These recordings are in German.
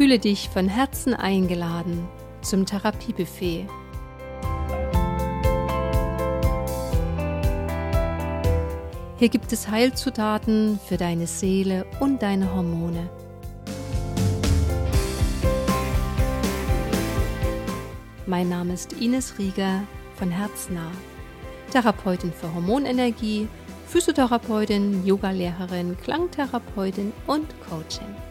Fühle dich von Herzen eingeladen zum Therapiebuffet. Hier gibt es Heilzutaten für deine Seele und deine Hormone. Mein Name ist Ines Rieger von Herznah, Therapeutin für Hormonenergie, Physiotherapeutin, Yogalehrerin, Klangtherapeutin und Coaching.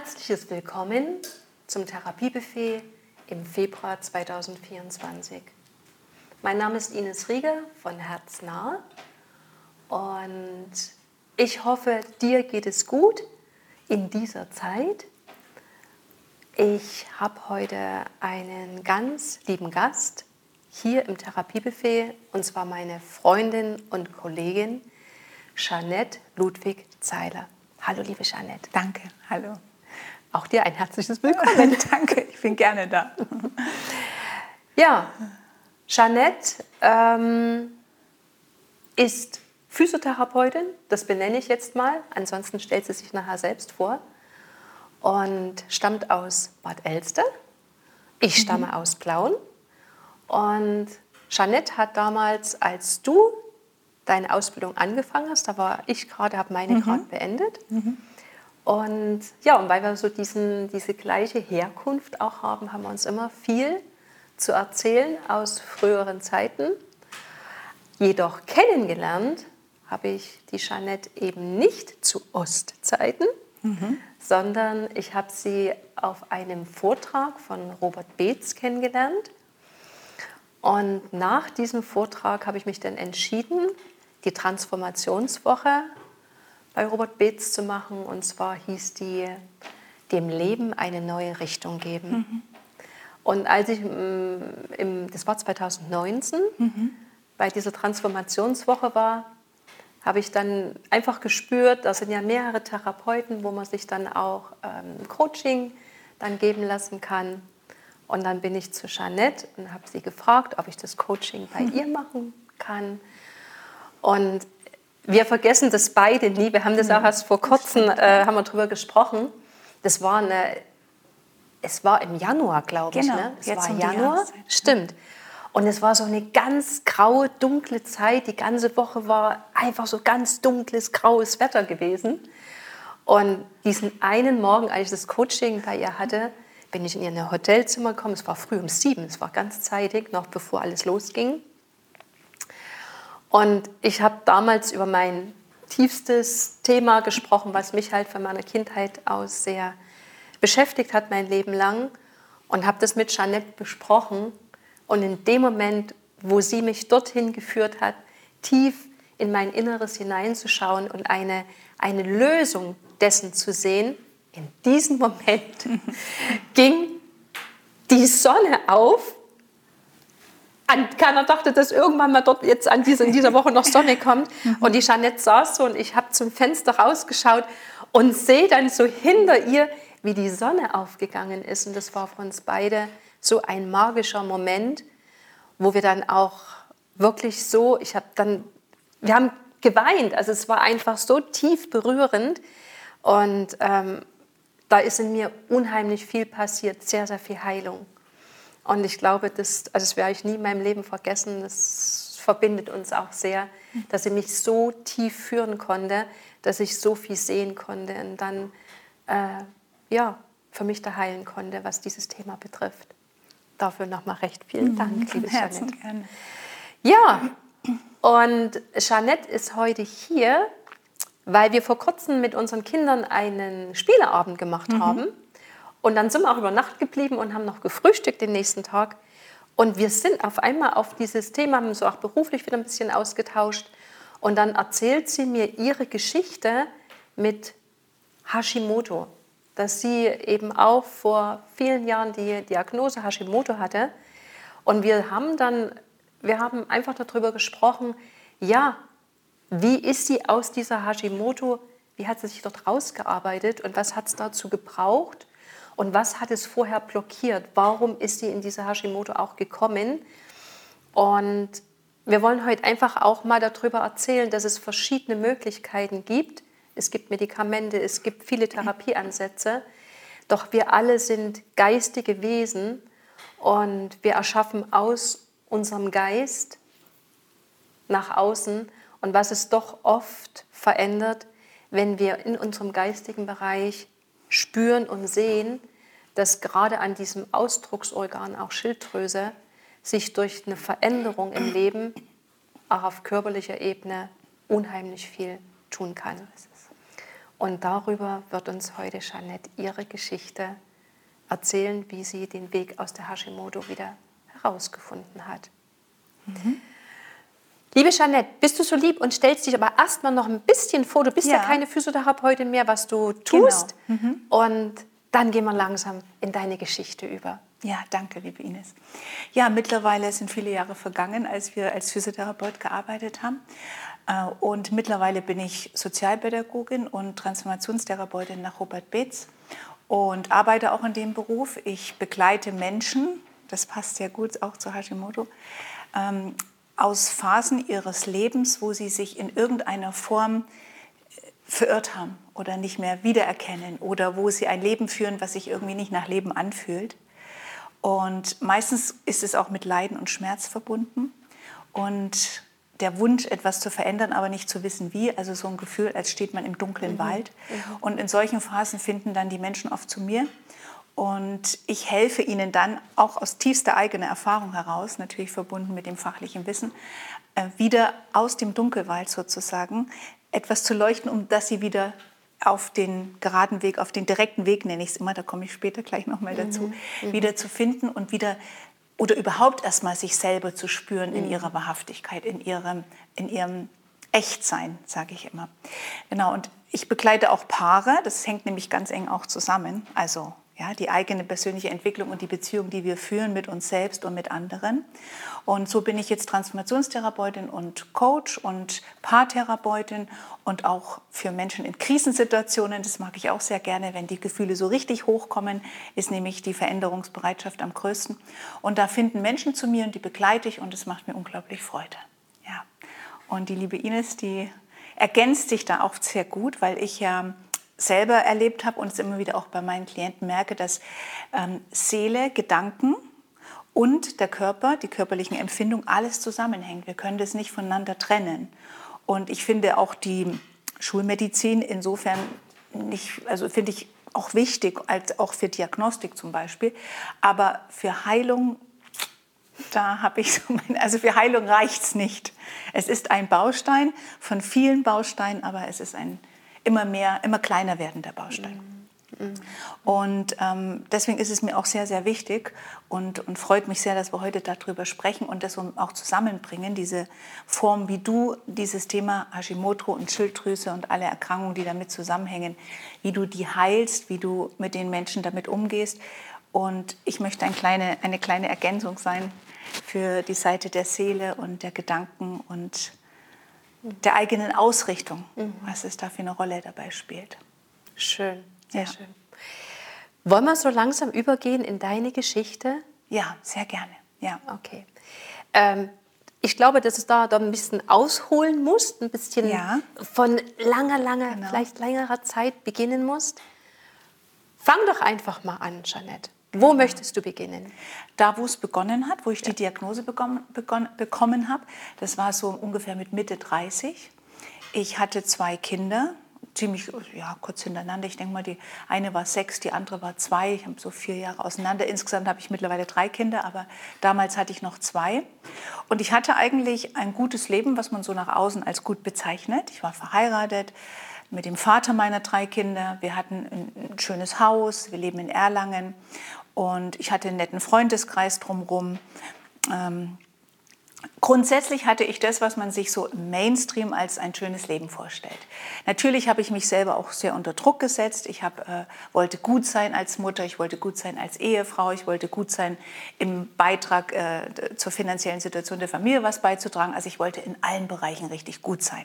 Herzliches Willkommen zum Therapiebuffet im Februar 2024. Mein Name ist Ines Rieger von Herznah und ich hoffe, dir geht es gut in dieser Zeit. Ich habe heute einen ganz lieben Gast hier im Therapiebuffet und zwar meine Freundin und Kollegin Jeanette Ludwig Zeiler. Hallo, liebe Jeanette. Danke, hallo. Auch dir ein herzliches Willkommen. Danke, ich bin gerne da. Ja, Jeanette ähm, ist Physiotherapeutin, das benenne ich jetzt mal, ansonsten stellt sie sich nachher selbst vor und stammt aus Bad Elster. Ich mhm. stamme mhm. aus Plauen und Jeanette hat damals, als du deine Ausbildung angefangen hast, da war ich gerade, habe meine mhm. gerade beendet. Mhm. Und ja, und weil wir so diesen, diese gleiche Herkunft auch haben, haben wir uns immer viel zu erzählen aus früheren Zeiten. Jedoch kennengelernt habe ich die Jeanette eben nicht zu Ostzeiten, mhm. sondern ich habe sie auf einem Vortrag von Robert Beetz kennengelernt. Und nach diesem Vortrag habe ich mich dann entschieden, die Transformationswoche bei Robert Beetz zu machen. Und zwar hieß die dem Leben eine neue Richtung geben. Mhm. Und als ich, mm, im, das war 2019, mhm. bei dieser Transformationswoche war, habe ich dann einfach gespürt, da sind ja mehrere Therapeuten, wo man sich dann auch ähm, Coaching dann geben lassen kann. Und dann bin ich zu Jeanette und habe sie gefragt, ob ich das Coaching bei ihr machen kann. Und wir vergessen das beide nie. Wir haben das auch erst vor kurzem äh, haben wir darüber gesprochen. Das war eine, es war im Januar, glaube genau, ich. Ne? Es war Januar, stimmt. Und es war so eine ganz graue, dunkle Zeit. Die ganze Woche war einfach so ganz dunkles, graues Wetter gewesen. Und diesen einen Morgen, als ich das Coaching bei ihr hatte, bin ich in ihr Hotelzimmer gekommen. Es war früh um sieben, es war ganz zeitig, noch bevor alles losging. Und ich habe damals über mein tiefstes Thema gesprochen, was mich halt von meiner Kindheit aus sehr beschäftigt hat, mein Leben lang. Und habe das mit Jeanette besprochen. Und in dem Moment, wo sie mich dorthin geführt hat, tief in mein Inneres hineinzuschauen und eine, eine Lösung dessen zu sehen, in diesem Moment ging die Sonne auf. Keiner dachte, dass irgendwann mal dort jetzt an diese, in dieser Woche noch Sonne kommt. Und die Jeanette saß so und ich habe zum Fenster rausgeschaut und sehe dann so hinter ihr, wie die Sonne aufgegangen ist. Und das war für uns beide so ein magischer Moment, wo wir dann auch wirklich so, ich habe dann, wir haben geweint, also es war einfach so tief berührend und ähm, da ist in mir unheimlich viel passiert, sehr, sehr viel Heilung. Und ich glaube, das, also das werde ich nie in meinem Leben vergessen, das verbindet uns auch sehr, dass sie mich so tief führen konnte, dass ich so viel sehen konnte und dann äh, ja, für mich da heilen konnte, was dieses Thema betrifft. Dafür nochmal recht vielen mhm, Dank, liebe Jeanette. Gerne. Ja, und Jeanette ist heute hier, weil wir vor kurzem mit unseren Kindern einen Spieleabend gemacht mhm. haben. Und dann sind wir auch über Nacht geblieben und haben noch gefrühstückt den nächsten Tag. Und wir sind auf einmal auf dieses Thema, haben so auch beruflich wieder ein bisschen ausgetauscht. Und dann erzählt sie mir ihre Geschichte mit Hashimoto dass sie eben auch vor vielen Jahren die Diagnose Hashimoto hatte. Und wir haben dann, wir haben einfach darüber gesprochen, ja, wie ist sie aus dieser Hashimoto, wie hat sie sich dort rausgearbeitet und was hat es dazu gebraucht? Und was hat es vorher blockiert? Warum ist sie in diese Hashimoto auch gekommen? Und wir wollen heute einfach auch mal darüber erzählen, dass es verschiedene Möglichkeiten gibt. Es gibt Medikamente, es gibt viele Therapieansätze. Doch wir alle sind geistige Wesen und wir erschaffen aus unserem Geist nach außen und was es doch oft verändert, wenn wir in unserem geistigen Bereich spüren und sehen, dass gerade an diesem Ausdrucksorgan, auch Schilddrüse, sich durch eine Veränderung im Leben auch auf körperlicher Ebene unheimlich viel tun kann. Und darüber wird uns heute Jeanette ihre Geschichte erzählen, wie sie den Weg aus der Hashimoto wieder herausgefunden hat. Mhm. Liebe Jeanette, bist du so lieb und stellst dich aber erstmal noch ein bisschen vor. Du bist ja, ja keine Physiotherapeutin mehr, was du tust. Genau. Mhm. Und dann gehen wir langsam in deine Geschichte über. Ja, danke, liebe Ines. Ja, mittlerweile sind viele Jahre vergangen, als wir als Physiotherapeut gearbeitet haben. Äh, und mittlerweile bin ich Sozialpädagogin und Transformationstherapeutin nach Robert Beetz und arbeite auch in dem Beruf. Ich begleite Menschen, das passt sehr gut auch zu Hashimoto, ähm, aus Phasen ihres Lebens, wo sie sich in irgendeiner Form äh, verirrt haben oder nicht mehr wiedererkennen oder wo sie ein Leben führen, was sich irgendwie nicht nach Leben anfühlt. Und meistens ist es auch mit Leiden und Schmerz verbunden und der Wunsch, etwas zu verändern, aber nicht zu wissen wie. Also so ein Gefühl, als steht man im dunklen mhm. Wald. Mhm. Und in solchen Phasen finden dann die Menschen oft zu mir und ich helfe ihnen dann auch aus tiefster eigener Erfahrung heraus, natürlich verbunden mit dem fachlichen Wissen, äh, wieder aus dem Dunkelwald sozusagen etwas zu leuchten, um dass sie wieder auf den geraden Weg, auf den direkten Weg, nenne ich es immer, da komme ich später gleich nochmal dazu, mhm. mhm. wieder zu finden und wieder oder überhaupt erstmal sich selber zu spüren in mhm. ihrer Wahrhaftigkeit, in ihrem, in ihrem Echtsein, sage ich immer. Genau, und ich begleite auch Paare, das hängt nämlich ganz eng auch zusammen, also ja, die eigene persönliche Entwicklung und die Beziehung, die wir führen mit uns selbst und mit anderen. Und so bin ich jetzt Transformationstherapeutin und Coach und Paartherapeutin und auch für Menschen in Krisensituationen. Das mag ich auch sehr gerne, wenn die Gefühle so richtig hochkommen, ist nämlich die Veränderungsbereitschaft am größten. Und da finden Menschen zu mir und die begleite ich und es macht mir unglaublich Freude. Ja. Und die liebe Ines, die ergänzt sich da auch sehr gut, weil ich ja selber erlebt habe und es immer wieder auch bei meinen Klienten merke, dass ähm, Seele, Gedanken und der Körper, die körperlichen Empfindungen, alles zusammenhängt. Wir können das nicht voneinander trennen. Und ich finde auch die Schulmedizin insofern nicht, also finde ich auch wichtig, als auch für Diagnostik zum Beispiel. Aber für Heilung, da habe ich so mein, also für Heilung reicht es nicht. Es ist ein Baustein von vielen Bausteinen, aber es ist ein immer mehr, immer kleiner werdender Baustein. Mhm. Und ähm, deswegen ist es mir auch sehr, sehr wichtig und, und freut mich sehr, dass wir heute darüber sprechen und das auch zusammenbringen, diese Form, wie du dieses Thema Hashimoto und Schilddrüse und alle Erkrankungen, die damit zusammenhängen, wie du die heilst, wie du mit den Menschen damit umgehst. Und ich möchte ein kleine, eine kleine Ergänzung sein für die Seite der Seele und der Gedanken und der eigenen Ausrichtung, mhm. was es da für eine Rolle dabei spielt. Schön, sehr ja. schön. Wollen wir so langsam übergehen in deine Geschichte? Ja, sehr gerne. Ja. Okay. Ähm, ich glaube, dass es da, da ein bisschen ausholen musst, ein bisschen ja. von langer, langer, genau. vielleicht längerer Zeit beginnen musst. Fang doch einfach mal an, Jeanette. Wo möchtest du beginnen? Da, wo es begonnen hat, wo ich die Diagnose bekommen, bekommen habe, das war so ungefähr mit Mitte 30. Ich hatte zwei Kinder, ziemlich ja, kurz hintereinander. Ich denke mal, die eine war sechs, die andere war zwei. Ich habe so vier Jahre auseinander. Insgesamt habe ich mittlerweile drei Kinder, aber damals hatte ich noch zwei. Und ich hatte eigentlich ein gutes Leben, was man so nach außen als gut bezeichnet. Ich war verheiratet mit dem Vater meiner drei Kinder. Wir hatten ein schönes Haus, wir leben in Erlangen und ich hatte einen netten Freundeskreis drumherum. Ähm, grundsätzlich hatte ich das, was man sich so im Mainstream als ein schönes Leben vorstellt. Natürlich habe ich mich selber auch sehr unter Druck gesetzt. Ich hab, äh, wollte gut sein als Mutter, ich wollte gut sein als Ehefrau, ich wollte gut sein im Beitrag äh, zur finanziellen Situation der Familie was beizutragen. Also ich wollte in allen Bereichen richtig gut sein.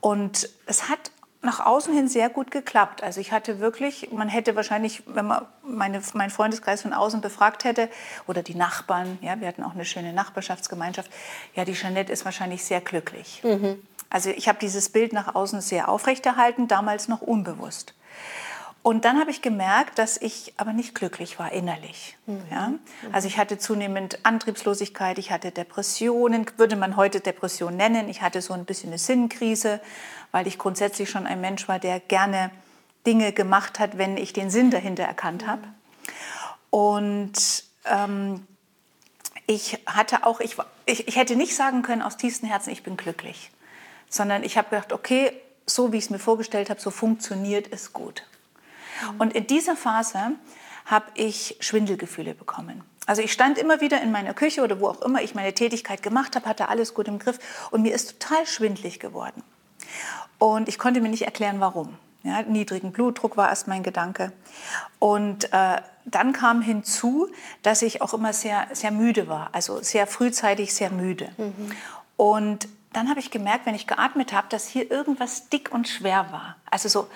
Und es hat nach außen hin sehr gut geklappt. Also ich hatte wirklich, man hätte wahrscheinlich, wenn man meine, meinen Freundeskreis von außen befragt hätte oder die Nachbarn, ja, wir hatten auch eine schöne Nachbarschaftsgemeinschaft, ja, die Jeanette ist wahrscheinlich sehr glücklich. Mhm. Also ich habe dieses Bild nach außen sehr aufrechterhalten, damals noch unbewusst. Und dann habe ich gemerkt, dass ich aber nicht glücklich war innerlich. Mhm. Ja? Also ich hatte zunehmend Antriebslosigkeit, ich hatte Depressionen, würde man heute Depression nennen. Ich hatte so ein bisschen eine Sinnkrise, weil ich grundsätzlich schon ein Mensch war, der gerne Dinge gemacht hat, wenn ich den Sinn dahinter erkannt habe. Und ähm, ich hatte auch, ich, ich, ich hätte nicht sagen können aus tiefstem Herzen, ich bin glücklich, sondern ich habe gedacht, okay, so wie ich es mir vorgestellt habe, so funktioniert es gut. Und in dieser Phase habe ich Schwindelgefühle bekommen. Also ich stand immer wieder in meiner Küche oder wo auch immer ich meine Tätigkeit gemacht habe, hatte alles gut im Griff und mir ist total schwindlig geworden. Und ich konnte mir nicht erklären, warum. Ja, niedrigen Blutdruck war erst mein Gedanke. Und äh, dann kam hinzu, dass ich auch immer sehr, sehr müde war, also sehr frühzeitig sehr müde. Mhm. Und dann habe ich gemerkt, wenn ich geatmet habe, dass hier irgendwas dick und schwer war. Also so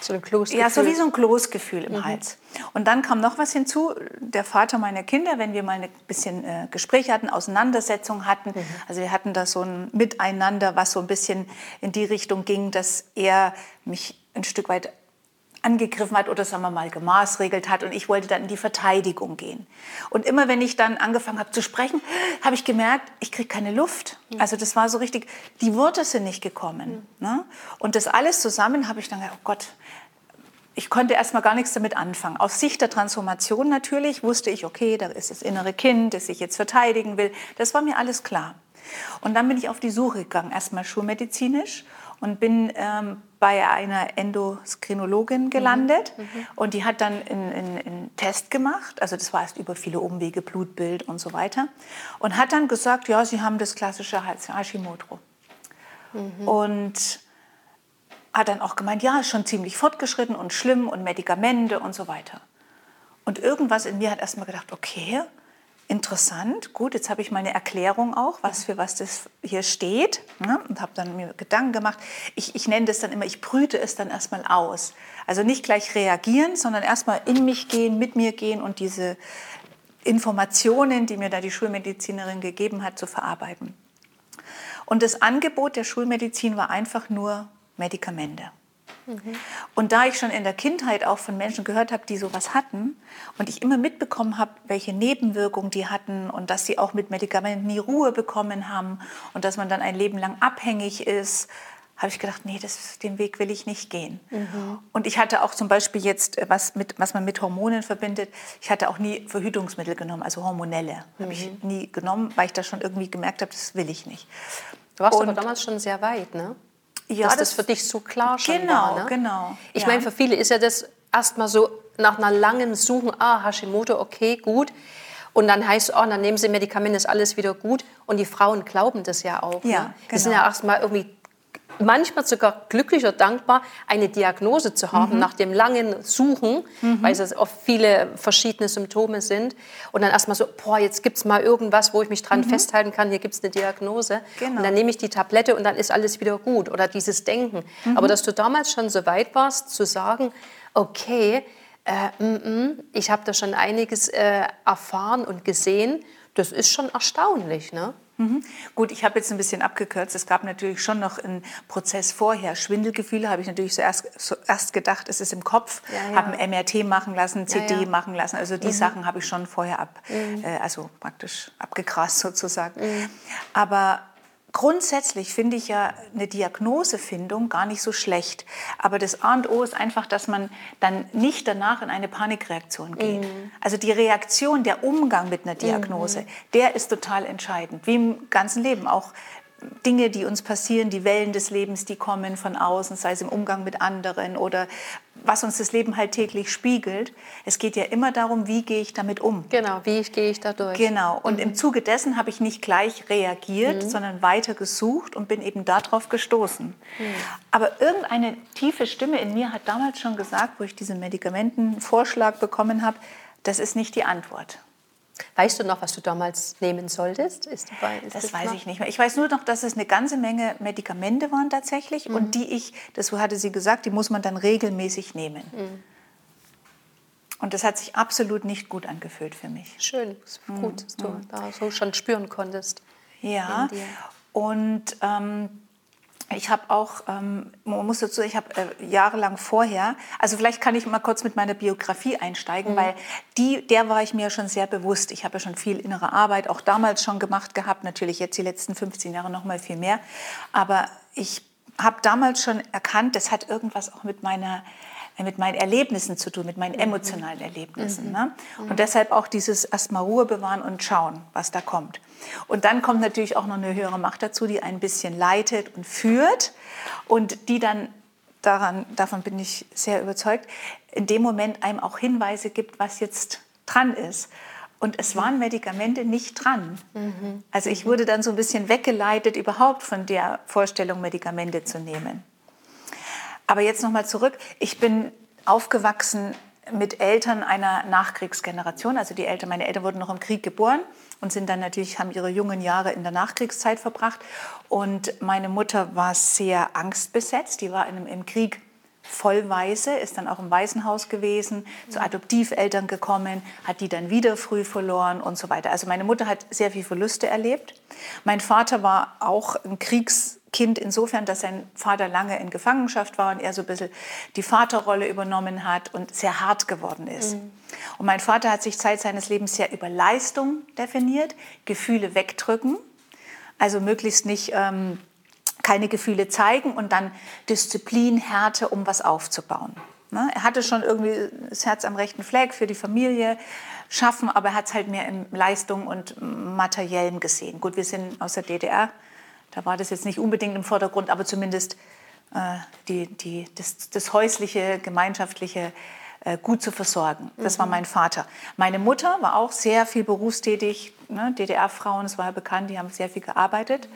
so ein Kloßgefühl. Ja, so wie so ein Kloßgefühl im mhm. Hals. Und dann kam noch was hinzu. Der Vater meiner Kinder, wenn wir mal ein bisschen äh, Gespräche hatten, Auseinandersetzungen hatten, mhm. also wir hatten da so ein Miteinander, was so ein bisschen in die Richtung ging, dass er mich ein Stück weit angegriffen hat oder sagen wir mal gemaßregelt hat und ich wollte dann in die Verteidigung gehen. Und immer wenn ich dann angefangen habe zu sprechen, habe ich gemerkt, ich kriege keine Luft. Also das war so richtig, die Worte sind nicht gekommen. Ne? Und das alles zusammen habe ich dann gedacht, oh Gott, ich konnte erstmal gar nichts damit anfangen. Aus Sicht der Transformation natürlich wusste ich, okay, da ist das innere Kind, das ich jetzt verteidigen will. Das war mir alles klar. Und dann bin ich auf die Suche gegangen, erstmal schulmedizinisch und bin ähm, bei einer Endoskrinologin gelandet mhm. Mhm. und die hat dann einen Test gemacht, also das war erst über viele Umwege, Blutbild und so weiter und hat dann gesagt, ja, Sie haben das klassische Hashimoto. Mhm. Und hat dann auch gemeint, ja, ist schon ziemlich fortgeschritten und schlimm und Medikamente und so weiter. Und irgendwas in mir hat erstmal gedacht, okay, interessant, gut, jetzt habe ich mal eine Erklärung auch, was für was das hier steht ne? und habe dann mir Gedanken gemacht. Ich, ich nenne das dann immer, ich brüte es dann erstmal aus. Also nicht gleich reagieren, sondern erstmal in mich gehen, mit mir gehen und diese Informationen, die mir da die Schulmedizinerin gegeben hat, zu verarbeiten. Und das Angebot der Schulmedizin war einfach nur Medikamente. Und da ich schon in der Kindheit auch von Menschen gehört habe, die sowas hatten und ich immer mitbekommen habe, welche Nebenwirkungen die hatten und dass sie auch mit Medikamenten nie Ruhe bekommen haben und dass man dann ein Leben lang abhängig ist, habe ich gedacht, nee, das, den Weg will ich nicht gehen. Mhm. Und ich hatte auch zum Beispiel jetzt, äh, was, mit, was man mit Hormonen verbindet, ich hatte auch nie Verhütungsmittel genommen, also hormonelle. Mhm. Habe ich nie genommen, weil ich da schon irgendwie gemerkt habe, das will ich nicht. Du warst und, aber damals schon sehr weit, ne? Ja, dass das, das, für dich so klar schon genau, war. Ne? Genau, Ich ja. meine, für viele ist ja das erstmal so nach einer langen Suchen, ah, Hashimoto, okay, gut. Und dann heißt es, oh, dann nehmen sie Medikamente, ist alles wieder gut. Und die Frauen glauben das ja auch. Ja, ne? Die sind ja genau. erstmal irgendwie manchmal sogar glücklich oder dankbar, eine Diagnose zu haben mhm. nach dem langen Suchen, mhm. weil es oft viele verschiedene Symptome sind. Und dann erstmal so, boah, jetzt gibt es mal irgendwas, wo ich mich dran mhm. festhalten kann, hier gibt es eine Diagnose. Genau. Und dann nehme ich die Tablette und dann ist alles wieder gut. Oder dieses Denken. Mhm. Aber dass du damals schon so weit warst, zu sagen, okay, äh, m -m, ich habe da schon einiges äh, erfahren und gesehen, das ist schon erstaunlich. Ne? Mhm. Gut, ich habe jetzt ein bisschen abgekürzt. Es gab natürlich schon noch einen Prozess vorher. Schwindelgefühle habe ich natürlich zuerst, zuerst gedacht, es ist im Kopf. Ja, ja. Habe ein MRT machen lassen, CD ja, machen lassen. Also die mhm. Sachen habe ich schon vorher ab, mhm. äh, also praktisch abgegrast sozusagen. Mhm. Aber Grundsätzlich finde ich ja eine Diagnosefindung gar nicht so schlecht. Aber das A und O ist einfach, dass man dann nicht danach in eine Panikreaktion geht. Mhm. Also die Reaktion, der Umgang mit einer Diagnose, mhm. der ist total entscheidend. Wie im ganzen Leben. Auch Dinge, die uns passieren, die Wellen des Lebens, die kommen von außen, sei es im Umgang mit anderen oder was uns das Leben halt täglich spiegelt. Es geht ja immer darum, wie gehe ich damit um. Genau, wie gehe ich da durch. Genau, und mhm. im Zuge dessen habe ich nicht gleich reagiert, mhm. sondern weiter gesucht und bin eben darauf gestoßen. Mhm. Aber irgendeine tiefe Stimme in mir hat damals schon gesagt, wo ich diesen Medikamentenvorschlag bekommen habe, das ist nicht die Antwort. Weißt du noch, was du damals nehmen solltest? Ist dabei, ist das, das weiß noch? ich nicht mehr. Ich weiß nur noch, dass es eine ganze Menge Medikamente waren tatsächlich mhm. und die ich, das hatte sie gesagt, die muss man dann regelmäßig nehmen. Mhm. Und das hat sich absolut nicht gut angefühlt für mich. Schön, gut, dass du mhm. da so schon spüren konntest. Ja, und ähm, ich habe auch, ähm, man muss dazu, ich habe äh, jahrelang vorher, also vielleicht kann ich mal kurz mit meiner Biografie einsteigen, mhm. weil die, der war ich mir schon sehr bewusst. Ich habe ja schon viel innere Arbeit auch damals schon gemacht gehabt, natürlich jetzt die letzten 15 Jahre noch mal viel mehr. Aber ich habe damals schon erkannt, das hat irgendwas auch mit meiner mit meinen Erlebnissen zu tun, mit meinen mhm. emotionalen Erlebnissen. Mhm. Ne? Und mhm. deshalb auch dieses erstmal Ruhe bewahren und schauen, was da kommt. Und dann kommt natürlich auch noch eine höhere Macht dazu, die ein bisschen leitet und führt und die dann daran, davon bin ich sehr überzeugt, in dem Moment einem auch Hinweise gibt, was jetzt dran ist. Und es waren Medikamente nicht dran. Mhm. Also ich wurde dann so ein bisschen weggeleitet, überhaupt von der Vorstellung, Medikamente zu nehmen. Aber jetzt nochmal zurück. Ich bin aufgewachsen mit Eltern einer Nachkriegsgeneration. Also die Eltern, meine Eltern wurden noch im Krieg geboren und sind dann natürlich, haben ihre jungen Jahre in der Nachkriegszeit verbracht. Und meine Mutter war sehr angstbesetzt. Die war in, im Krieg vollweise, ist dann auch im Waisenhaus gewesen, zu Adoptiveltern gekommen, hat die dann wieder früh verloren und so weiter. Also meine Mutter hat sehr viel Verluste erlebt. Mein Vater war auch ein Kriegs Kind insofern, dass sein Vater lange in Gefangenschaft war und er so ein bisschen die Vaterrolle übernommen hat und sehr hart geworden ist. Mhm. Und mein Vater hat sich Zeit seines Lebens sehr über Leistung definiert, Gefühle wegdrücken, also möglichst nicht ähm, keine Gefühle zeigen und dann Disziplin, Härte, um was aufzubauen. Ne? Er hatte schon irgendwie das Herz am rechten Fleck für die Familie, schaffen, aber er hat es halt mehr in Leistung und Materiellem gesehen. Gut, wir sind aus der DDR da war das jetzt nicht unbedingt im Vordergrund, aber zumindest äh, die, die, das, das, häusliche, gemeinschaftliche äh, gut zu versorgen. Das mhm. war mein Vater. Meine Mutter war auch sehr viel berufstätig, ne? DDR-Frauen, das war ja bekannt, die haben sehr viel gearbeitet.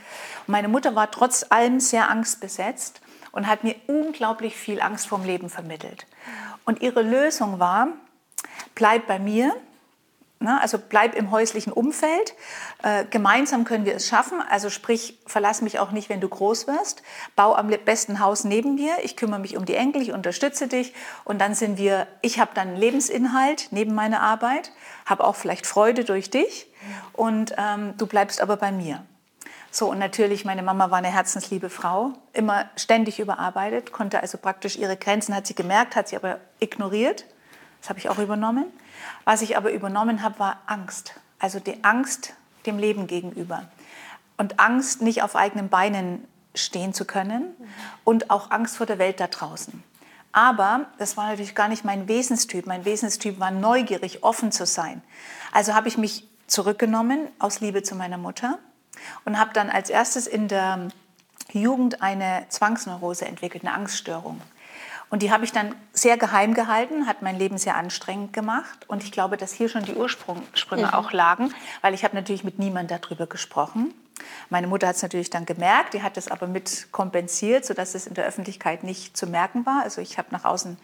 Und meine Mutter war trotz allem sehr angstbesetzt und hat mir unglaublich viel Angst vorm Leben vermittelt. Und ihre Lösung war, bleib bei mir? Also bleib im häuslichen Umfeld. Äh, gemeinsam können wir es schaffen. Also sprich, verlass mich auch nicht, wenn du groß wirst. Bau am besten Haus neben mir. Ich kümmere mich um die Enkel, ich unterstütze dich. Und dann sind wir, ich habe dann Lebensinhalt neben meiner Arbeit, habe auch vielleicht Freude durch dich. Und ähm, du bleibst aber bei mir. So, und natürlich, meine Mama war eine herzensliebe Frau, immer ständig überarbeitet, konnte also praktisch ihre Grenzen, hat sie gemerkt, hat sie aber ignoriert. Das habe ich auch übernommen. Was ich aber übernommen habe, war Angst. Also die Angst dem Leben gegenüber. Und Angst, nicht auf eigenen Beinen stehen zu können und auch Angst vor der Welt da draußen. Aber das war natürlich gar nicht mein Wesenstyp. Mein Wesenstyp war neugierig, offen zu sein. Also habe ich mich zurückgenommen aus Liebe zu meiner Mutter und habe dann als erstes in der Jugend eine Zwangsneurose entwickelt, eine Angststörung. Und die habe ich dann sehr geheim gehalten, hat mein Leben sehr anstrengend gemacht. Und ich glaube, dass hier schon die Ursprünge mhm. auch lagen, weil ich habe natürlich mit niemandem darüber gesprochen. Meine Mutter hat es natürlich dann gemerkt, die hat es aber mit kompensiert, sodass es in der Öffentlichkeit nicht zu merken war. Also ich habe nach außen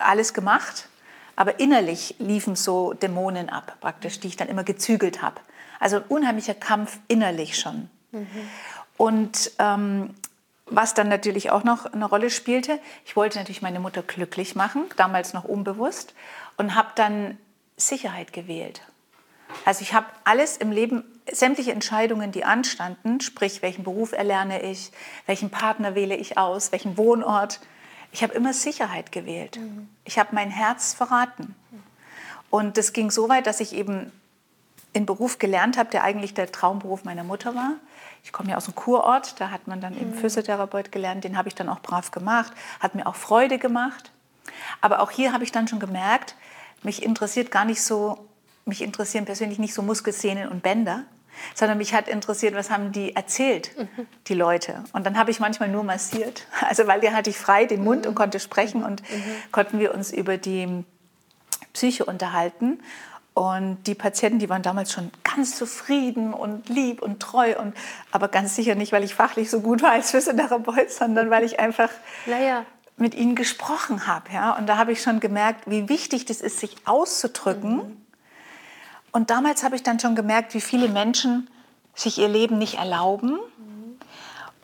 alles gemacht, aber innerlich liefen so Dämonen ab, praktisch, die ich dann immer gezügelt habe. Also ein unheimlicher Kampf innerlich schon. Mhm. Und ähm, was dann natürlich auch noch eine Rolle spielte, ich wollte natürlich meine Mutter glücklich machen, damals noch unbewusst, und habe dann Sicherheit gewählt. Also ich habe alles im Leben, sämtliche Entscheidungen, die anstanden, sprich welchen Beruf erlerne ich, welchen Partner wähle ich aus, welchen Wohnort, ich habe immer Sicherheit gewählt. Mhm. Ich habe mein Herz verraten. Und das ging so weit, dass ich eben einen Beruf gelernt habe, der eigentlich der Traumberuf meiner Mutter war. Ich komme ja aus einem Kurort, da hat man dann eben mhm. Physiotherapeut gelernt, den habe ich dann auch brav gemacht, hat mir auch Freude gemacht. Aber auch hier habe ich dann schon gemerkt, mich interessiert gar nicht so, mich interessieren persönlich nicht so Muskelsehnen und Bänder, sondern mich hat interessiert, was haben die erzählt, mhm. die Leute. Und dann habe ich manchmal nur massiert, also weil der hatte ich frei den Mund mhm. und konnte sprechen und mhm. konnten wir uns über die Psyche unterhalten. Und die Patienten, die waren damals schon ganz zufrieden und lieb und treu. Und, aber ganz sicher nicht, weil ich fachlich so gut war als Physiotherapeut, sondern weil ich einfach naja. mit ihnen gesprochen habe. Ja? Und da habe ich schon gemerkt, wie wichtig das ist, sich auszudrücken. Mhm. Und damals habe ich dann schon gemerkt, wie viele Menschen sich ihr Leben nicht erlauben.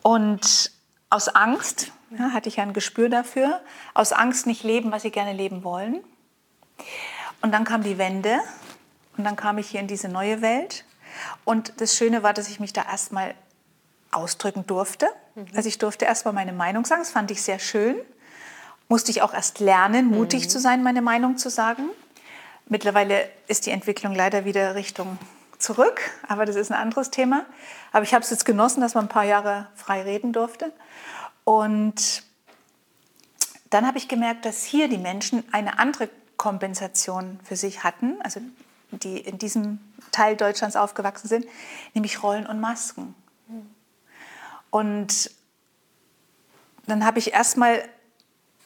Und aus Angst, ja, hatte ich ja ein Gespür dafür, aus Angst nicht leben, was sie gerne leben wollen. Und dann kam die Wende und dann kam ich hier in diese neue Welt. Und das Schöne war, dass ich mich da erstmal ausdrücken durfte. Also ich durfte erstmal meine Meinung sagen, das fand ich sehr schön. Musste ich auch erst lernen, mutig mhm. zu sein, meine Meinung zu sagen. Mittlerweile ist die Entwicklung leider wieder Richtung zurück, aber das ist ein anderes Thema. Aber ich habe es jetzt genossen, dass man ein paar Jahre frei reden durfte. Und dann habe ich gemerkt, dass hier die Menschen eine andere Kompensation für sich hatten, also die in diesem Teil Deutschlands aufgewachsen sind, nämlich Rollen und Masken. Und dann habe ich erstmal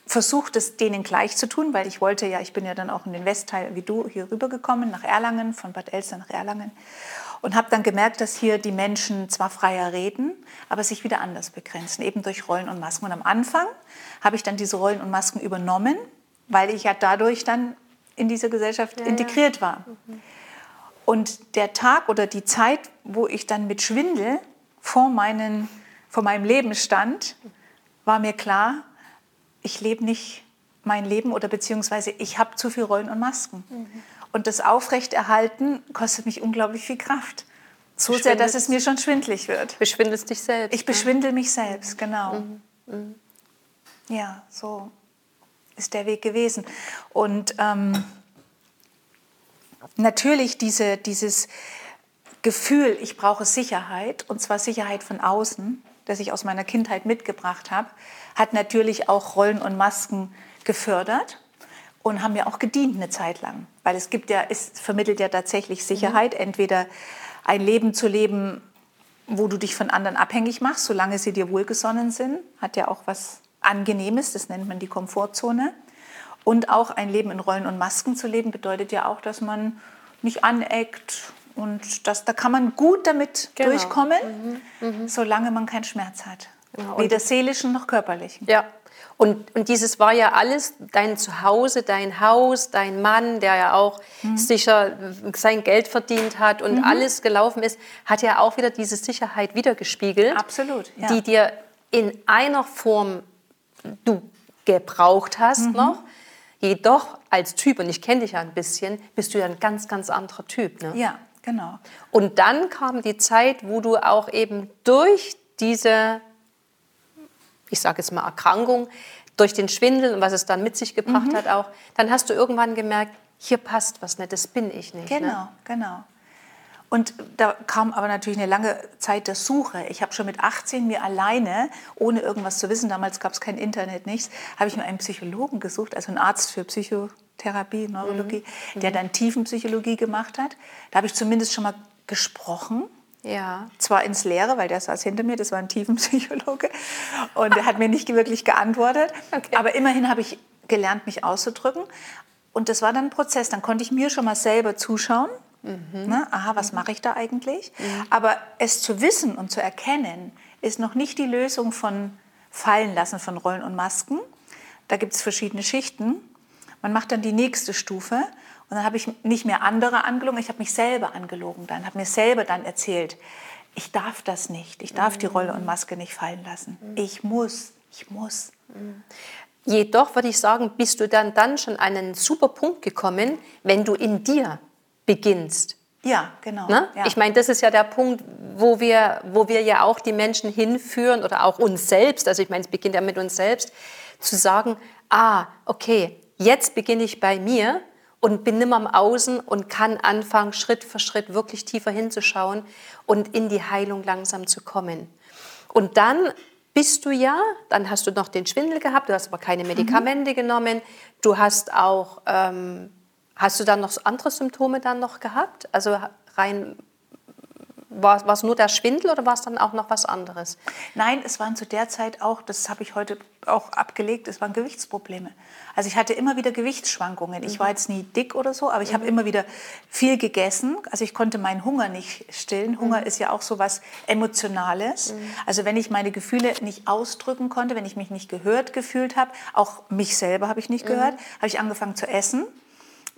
versucht, es denen gleich zu tun, weil ich wollte ja, ich bin ja dann auch in den Westteil wie du hier rübergekommen, nach Erlangen, von Bad Elster nach Erlangen. Und habe dann gemerkt, dass hier die Menschen zwar freier reden, aber sich wieder anders begrenzen, eben durch Rollen und Masken. Und am Anfang habe ich dann diese Rollen und Masken übernommen, weil ich ja dadurch dann in diese Gesellschaft ja, integriert ja. war. Mhm. Und der Tag oder die Zeit, wo ich dann mit Schwindel vor, meinen, vor meinem Leben stand, war mir klar, ich lebe nicht mein Leben oder beziehungsweise ich habe zu viel Rollen und Masken. Mhm. Und das Aufrechterhalten kostet mich unglaublich viel Kraft. So sehr, dass es mir schon schwindlig wird. Beschwindelst dich selbst. Ich beschwindel mich selbst, genau. Mhm. Mhm. Ja, so ist der Weg gewesen. Und ähm, natürlich diese, dieses Gefühl, ich brauche Sicherheit, und zwar Sicherheit von außen, das ich aus meiner Kindheit mitgebracht habe, hat natürlich auch Rollen und Masken gefördert und haben mir auch gedient eine Zeit lang. Weil es gibt ja, es vermittelt ja tatsächlich Sicherheit, mhm. entweder ein Leben zu leben, wo du dich von anderen abhängig machst, solange sie dir wohlgesonnen sind, hat ja auch was Angenehmes, das nennt man die Komfortzone. Und auch ein Leben in Rollen und Masken zu leben, bedeutet ja auch, dass man nicht aneckt und das, da kann man gut damit genau. durchkommen, mhm. Mhm. solange man keinen Schmerz hat. Genau. Weder seelischen noch körperlichen. Ja, und, und dieses war ja alles dein Zuhause, dein Haus, dein Mann, der ja auch mhm. sicher sein Geld verdient hat und mhm. alles gelaufen ist, hat ja auch wieder diese Sicherheit wiedergespiegelt. Absolut. Ja. Die dir in einer Form du gebraucht hast mhm. noch. Jedoch als Typ, und ich kenne dich ja ein bisschen, bist du ja ein ganz, ganz anderer Typ. Ne? Ja, genau. Und dann kam die Zeit, wo du auch eben durch diese ich sage jetzt mal Erkrankung, durch den Schwindel und was es dann mit sich gebracht mhm. hat auch, dann hast du irgendwann gemerkt, hier passt was nicht, das bin ich nicht. Genau, ne? genau. Und da kam aber natürlich eine lange Zeit der Suche. Ich habe schon mit 18 mir alleine, ohne irgendwas zu wissen, damals gab es kein Internet, nichts, habe ich mir einen Psychologen gesucht, also einen Arzt für Psychotherapie, Neurologie, mhm. der dann Tiefenpsychologie gemacht hat. Da habe ich zumindest schon mal gesprochen ja. Zwar ins Leere, weil der saß hinter mir, das war ein Tiefenpsychologe und der hat mir nicht wirklich geantwortet. Okay. Aber immerhin habe ich gelernt, mich auszudrücken. Und das war dann ein Prozess. Dann konnte ich mir schon mal selber zuschauen. Mhm. Ne? Aha, was mhm. mache ich da eigentlich? Mhm. Aber es zu wissen und zu erkennen, ist noch nicht die Lösung von Fallen lassen von Rollen und Masken. Da gibt es verschiedene Schichten. Man macht dann die nächste Stufe und dann habe ich nicht mehr andere angelogen, ich habe mich selber angelogen dann, habe mir selber dann erzählt, ich darf das nicht, ich darf die Rolle und Maske nicht fallen lassen. Ich muss, ich muss. Jedoch würde ich sagen, bist du dann, dann schon an einen super Punkt gekommen, wenn du in dir beginnst. Ja, genau. Ne? Ja. Ich meine, das ist ja der Punkt, wo wir, wo wir ja auch die Menschen hinführen oder auch uns selbst, also ich meine, es beginnt ja mit uns selbst, zu sagen, ah, okay, jetzt beginne ich bei mir und bin nimmer am Außen und kann anfangen, Schritt für Schritt wirklich tiefer hinzuschauen und in die Heilung langsam zu kommen. Und dann bist du ja, dann hast du noch den Schwindel gehabt, du hast aber keine Medikamente mhm. genommen, du hast auch, ähm, hast du dann noch andere Symptome dann noch gehabt? Also rein war, es nur der Schwindel oder war es dann auch noch was anderes? Nein, es waren zu der Zeit auch, das habe ich heute auch abgelegt, es waren Gewichtsprobleme. Also ich hatte immer wieder Gewichtsschwankungen. Ich war mhm. jetzt nie dick oder so, aber ich habe mhm. immer wieder viel gegessen. Also ich konnte meinen Hunger nicht stillen. Hunger mhm. ist ja auch so was Emotionales. Also wenn ich meine Gefühle nicht ausdrücken konnte, wenn ich mich nicht gehört gefühlt habe, auch mich selber habe ich nicht gehört, habe ich angefangen zu essen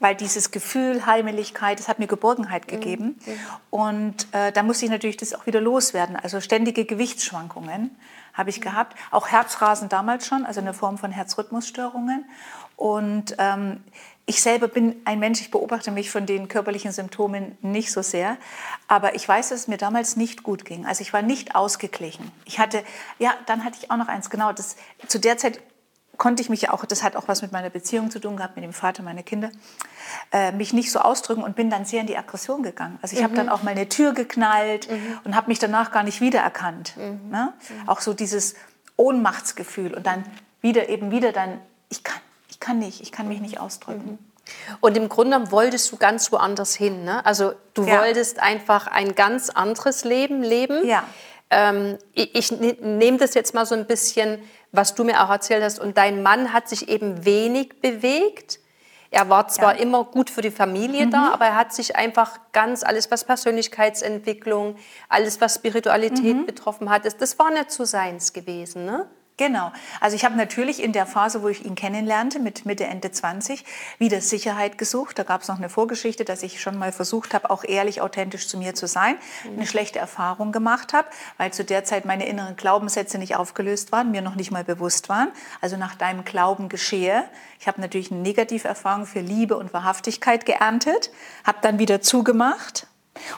weil dieses Gefühl Heimeligkeit, das hat mir Geborgenheit gegeben. Mhm. Und äh, da musste ich natürlich das auch wieder loswerden. Also ständige Gewichtsschwankungen habe ich gehabt. Auch Herzrasen damals schon, also eine Form von Herzrhythmusstörungen. Und ähm, ich selber bin ein Mensch, ich beobachte mich von den körperlichen Symptomen nicht so sehr, aber ich weiß, dass es mir damals nicht gut ging. Also ich war nicht ausgeglichen. Ich hatte, ja, dann hatte ich auch noch eins, genau, das, zu der Zeit konnte ich mich auch, das hat auch was mit meiner Beziehung zu tun gehabt, mit dem Vater meiner Kinder, äh, mich nicht so ausdrücken und bin dann sehr in die Aggression gegangen. Also ich mhm. habe dann auch mal eine Tür geknallt mhm. und habe mich danach gar nicht wiedererkannt. Mhm. Ne? Mhm. Auch so dieses Ohnmachtsgefühl und dann wieder eben wieder dann, ich kann, ich kann nicht, ich kann mich nicht ausdrücken. Mhm. Und im Grunde wolltest du ganz woanders hin. Ne? Also du ja. wolltest einfach ein ganz anderes Leben leben. Ja. Ähm, ich, ich nehme das jetzt mal so ein bisschen was du mir auch erzählt hast. Und dein Mann hat sich eben wenig bewegt. Er war zwar ja. immer gut für die Familie mhm. da, aber er hat sich einfach ganz alles, was Persönlichkeitsentwicklung, alles, was Spiritualität mhm. betroffen hat, das, das war nicht so seins gewesen. Ne? Genau. Also ich habe natürlich in der Phase, wo ich ihn kennenlernte, mit Mitte, Ende 20, wieder Sicherheit gesucht. Da gab es noch eine Vorgeschichte, dass ich schon mal versucht habe, auch ehrlich, authentisch zu mir zu sein. Mhm. Eine schlechte Erfahrung gemacht habe, weil zu der Zeit meine inneren Glaubenssätze nicht aufgelöst waren, mir noch nicht mal bewusst waren. Also nach deinem Glauben geschehe. Ich habe natürlich eine Negativerfahrung für Liebe und Wahrhaftigkeit geerntet, habe dann wieder zugemacht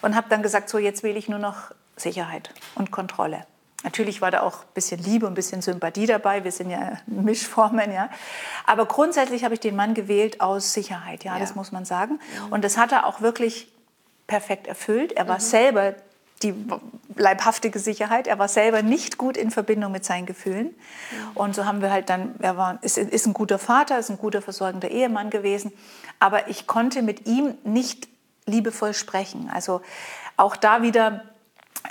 und habe dann gesagt, so jetzt will ich nur noch Sicherheit und Kontrolle. Natürlich war da auch ein bisschen Liebe und ein bisschen Sympathie dabei. Wir sind ja Mischformen, ja. Aber grundsätzlich habe ich den Mann gewählt aus Sicherheit, ja, ja. das muss man sagen. Mhm. Und das hat er auch wirklich perfekt erfüllt. Er war mhm. selber die leibhaftige Sicherheit. Er war selber nicht gut in Verbindung mit seinen Gefühlen. Mhm. Und so haben wir halt dann, er war, ist, ist ein guter Vater, ist ein guter versorgender Ehemann gewesen. Aber ich konnte mit ihm nicht liebevoll sprechen. Also auch da wieder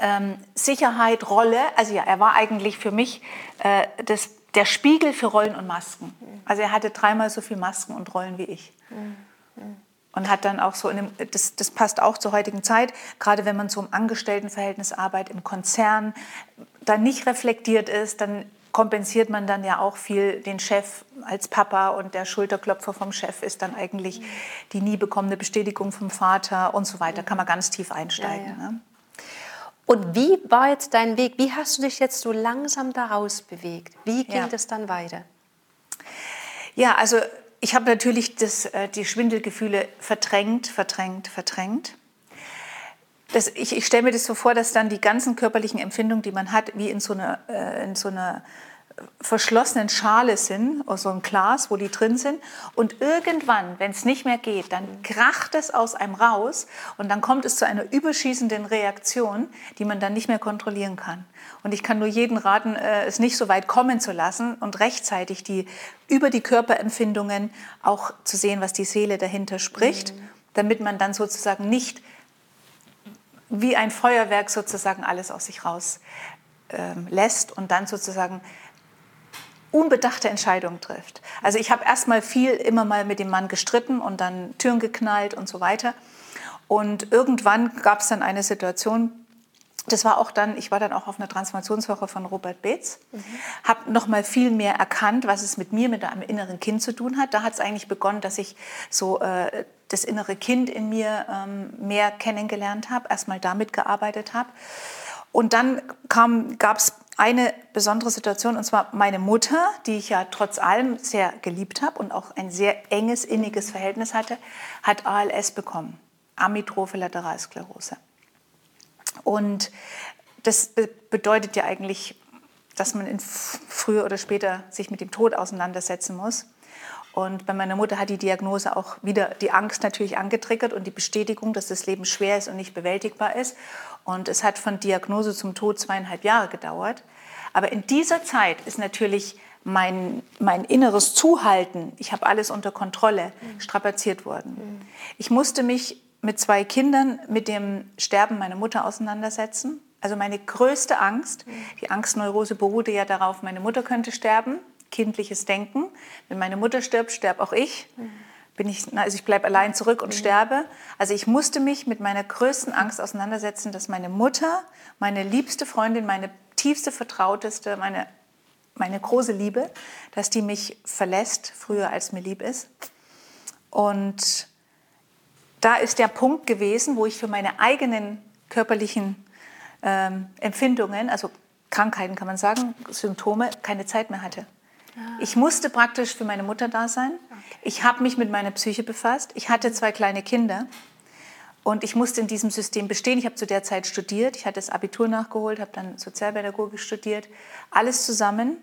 ähm, Sicherheit, Rolle. Also ja, er war eigentlich für mich äh, das, der Spiegel für Rollen und Masken. Also er hatte dreimal so viele Masken und Rollen wie ich. Und hat dann auch so, in dem, das, das passt auch zur heutigen Zeit, gerade wenn man so im Angestelltenverhältnis arbeitet, im Konzern, dann nicht reflektiert ist, dann kompensiert man dann ja auch viel den Chef als Papa und der Schulterklopfer vom Chef ist dann eigentlich die nie bekommene Bestätigung vom Vater und so weiter. Kann man ganz tief einsteigen. Ja, ja. Ne? Und wie war jetzt dein Weg? Wie hast du dich jetzt so langsam daraus bewegt? Wie ging ja. das dann weiter? Ja, also ich habe natürlich das, äh, die Schwindelgefühle verdrängt, verdrängt, verdrängt. Das, ich, ich stelle mir das so vor, dass dann die ganzen körperlichen Empfindungen, die man hat, wie in so einer, äh, in so einer verschlossenen Schale sind, aus so einem Glas, wo die drin sind. Und irgendwann, wenn es nicht mehr geht, dann kracht es aus einem raus und dann kommt es zu einer überschießenden Reaktion, die man dann nicht mehr kontrollieren kann. Und ich kann nur jeden raten, äh, es nicht so weit kommen zu lassen und rechtzeitig die, über die Körperempfindungen auch zu sehen, was die Seele dahinter spricht, mhm. damit man dann sozusagen nicht wie ein Feuerwerk sozusagen alles aus sich raus ähm, lässt und dann sozusagen unbedachte Entscheidungen trifft. Also ich habe erstmal viel immer mal mit dem Mann gestritten und dann Türen geknallt und so weiter. Und irgendwann gab es dann eine Situation, das war auch dann, ich war dann auch auf einer Transformationswoche von Robert Beetz, mhm. habe noch mal viel mehr erkannt, was es mit mir, mit einem inneren Kind zu tun hat. Da hat es eigentlich begonnen, dass ich so äh, das innere Kind in mir ähm, mehr kennengelernt habe, erstmal damit gearbeitet habe. Und dann gab es eine besondere Situation, und zwar meine Mutter, die ich ja trotz allem sehr geliebt habe und auch ein sehr enges, inniges Verhältnis hatte, hat ALS bekommen, Amyotrophe Lateralsklerose. Und das bedeutet ja eigentlich, dass man früher oder später sich mit dem Tod auseinandersetzen muss. Und bei meiner Mutter hat die Diagnose auch wieder die Angst natürlich angetriggert und die Bestätigung, dass das Leben schwer ist und nicht bewältigbar ist. Und es hat von Diagnose zum Tod zweieinhalb Jahre gedauert. Aber in dieser Zeit ist natürlich mein, mein inneres Zuhalten, ich habe alles unter Kontrolle, mhm. strapaziert worden. Mhm. Ich musste mich mit zwei Kindern mit dem Sterben meiner Mutter auseinandersetzen. Also meine größte Angst, mhm. die Angstneurose beruhte ja darauf, meine Mutter könnte sterben, kindliches Denken. Wenn meine Mutter stirbt, sterbe auch ich. Bin ich, also ich bleibe allein zurück und mhm. sterbe. Also ich musste mich mit meiner größten Angst auseinandersetzen, dass meine Mutter, meine liebste Freundin, meine tiefste, vertrauteste, meine, meine große Liebe, dass die mich verlässt, früher als mir lieb ist. Und da ist der Punkt gewesen, wo ich für meine eigenen körperlichen ähm, Empfindungen, also Krankheiten kann man sagen, Symptome, keine Zeit mehr hatte. Ich musste praktisch für meine Mutter da sein. Ich habe mich mit meiner Psyche befasst. Ich hatte zwei kleine Kinder und ich musste in diesem System bestehen. Ich habe zu der Zeit studiert. Ich hatte das Abitur nachgeholt, habe dann Sozialpädagogik studiert. Alles zusammen.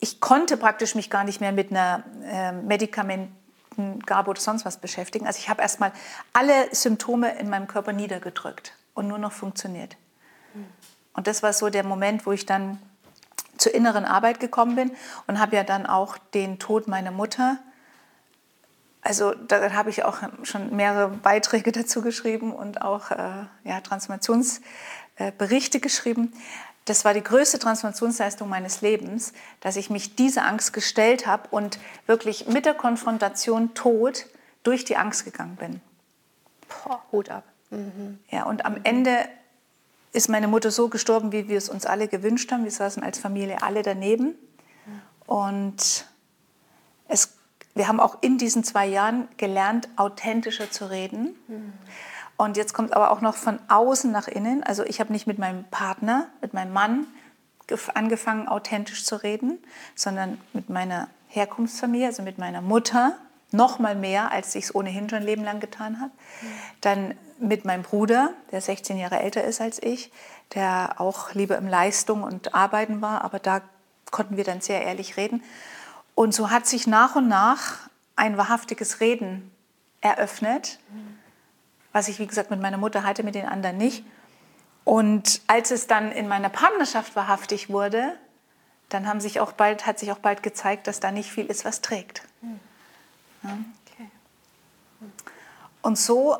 Ich konnte praktisch mich gar nicht mehr mit einer äh, Medikamentengabe oder sonst was beschäftigen. Also ich habe erstmal alle Symptome in meinem Körper niedergedrückt und nur noch funktioniert. Und das war so der Moment, wo ich dann zur inneren Arbeit gekommen bin und habe ja dann auch den Tod meiner Mutter, also da habe ich auch schon mehrere Beiträge dazu geschrieben und auch äh, ja, Transformationsberichte äh, geschrieben. Das war die größte Transformationsleistung meines Lebens, dass ich mich dieser Angst gestellt habe und wirklich mit der Konfrontation Tod durch die Angst gegangen bin. Boah, Hut ab. Mhm. Ja, und am Ende ist meine Mutter so gestorben, wie wir es uns alle gewünscht haben. Wir saßen als Familie alle daneben. Und es, wir haben auch in diesen zwei Jahren gelernt, authentischer zu reden. Und jetzt kommt aber auch noch von außen nach innen. Also ich habe nicht mit meinem Partner, mit meinem Mann angefangen, authentisch zu reden, sondern mit meiner Herkunftsfamilie, also mit meiner Mutter, noch mal mehr, als ich es ohnehin schon ein Leben lang getan habe. Dann mit meinem Bruder, der 16 Jahre älter ist als ich, der auch lieber im Leistung und Arbeiten war, aber da konnten wir dann sehr ehrlich reden. Und so hat sich nach und nach ein wahrhaftiges Reden eröffnet, was ich, wie gesagt, mit meiner Mutter hatte, mit den anderen nicht. Und als es dann in meiner Partnerschaft wahrhaftig wurde, dann haben sich auch bald, hat sich auch bald gezeigt, dass da nicht viel ist, was trägt. Ja. Okay. Und so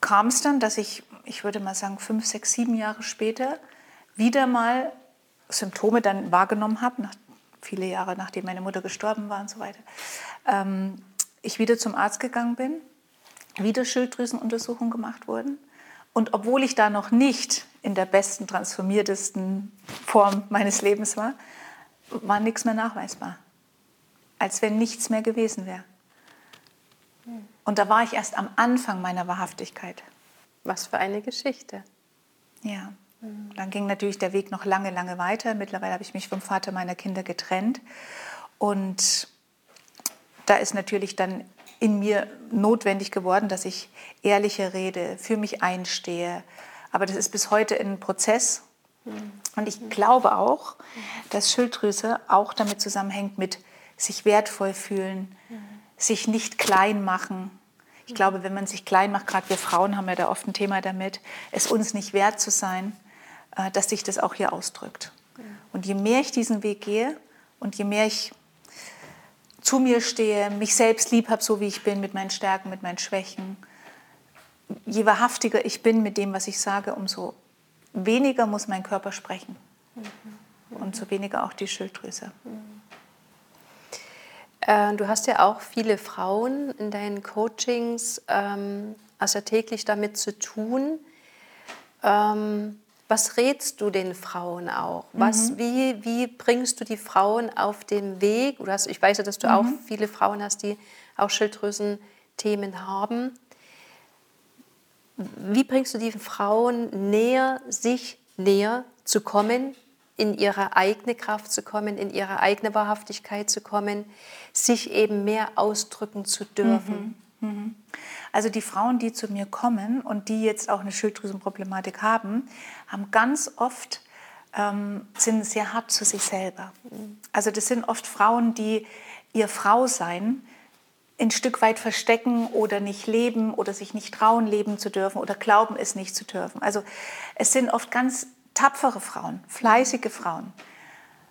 kam es dann, dass ich, ich würde mal sagen, fünf, sechs, sieben Jahre später wieder mal Symptome dann wahrgenommen habe, nach, viele Jahre nachdem meine Mutter gestorben war und so weiter. Ähm, ich wieder zum Arzt gegangen bin, wieder Schilddrüsenuntersuchungen gemacht wurden. Und obwohl ich da noch nicht in der besten, transformiertesten Form meines Lebens war, war nichts mehr nachweisbar. Als wenn nichts mehr gewesen wäre. Und da war ich erst am Anfang meiner Wahrhaftigkeit. Was für eine Geschichte. Ja. Dann ging natürlich der Weg noch lange, lange weiter. Mittlerweile habe ich mich vom Vater meiner Kinder getrennt. Und da ist natürlich dann in mir notwendig geworden, dass ich ehrlicher rede, für mich einstehe. Aber das ist bis heute ein Prozess. Und ich glaube auch, dass Schilddrüse auch damit zusammenhängt mit sich wertvoll fühlen, sich nicht klein machen. Ich glaube, wenn man sich klein macht, gerade wir Frauen haben ja da oft ein Thema damit, es uns nicht wert zu sein, äh, dass sich das auch hier ausdrückt. Und je mehr ich diesen Weg gehe und je mehr ich zu mir stehe, mich selbst lieb habe, so wie ich bin, mit meinen Stärken, mit meinen Schwächen, je wahrhaftiger ich bin mit dem, was ich sage, umso weniger muss mein Körper sprechen. Und so weniger auch die Schilddrüse. Äh, du hast ja auch viele Frauen in deinen Coachings, ähm, also täglich damit zu tun. Ähm, was rätst du den Frauen auch? Was, mhm. wie, wie bringst du die Frauen auf den Weg? Du hast, ich weiß ja, dass du mhm. auch viele Frauen hast, die auch Schilddrüsenthemen haben. Wie bringst du die Frauen näher, sich näher zu kommen, in ihre eigene Kraft zu kommen, in ihre eigene Wahrhaftigkeit zu kommen, sich eben mehr ausdrücken zu dürfen. Mhm. Mhm. Also die Frauen, die zu mir kommen und die jetzt auch eine Schilddrüsenproblematik haben, haben ganz oft ähm, sind sehr hart zu sich selber. Also das sind oft Frauen, die ihr Frausein ein Stück weit verstecken oder nicht leben oder sich nicht trauen, leben zu dürfen oder glauben, es nicht zu dürfen. Also es sind oft ganz tapfere Frauen, fleißige Frauen,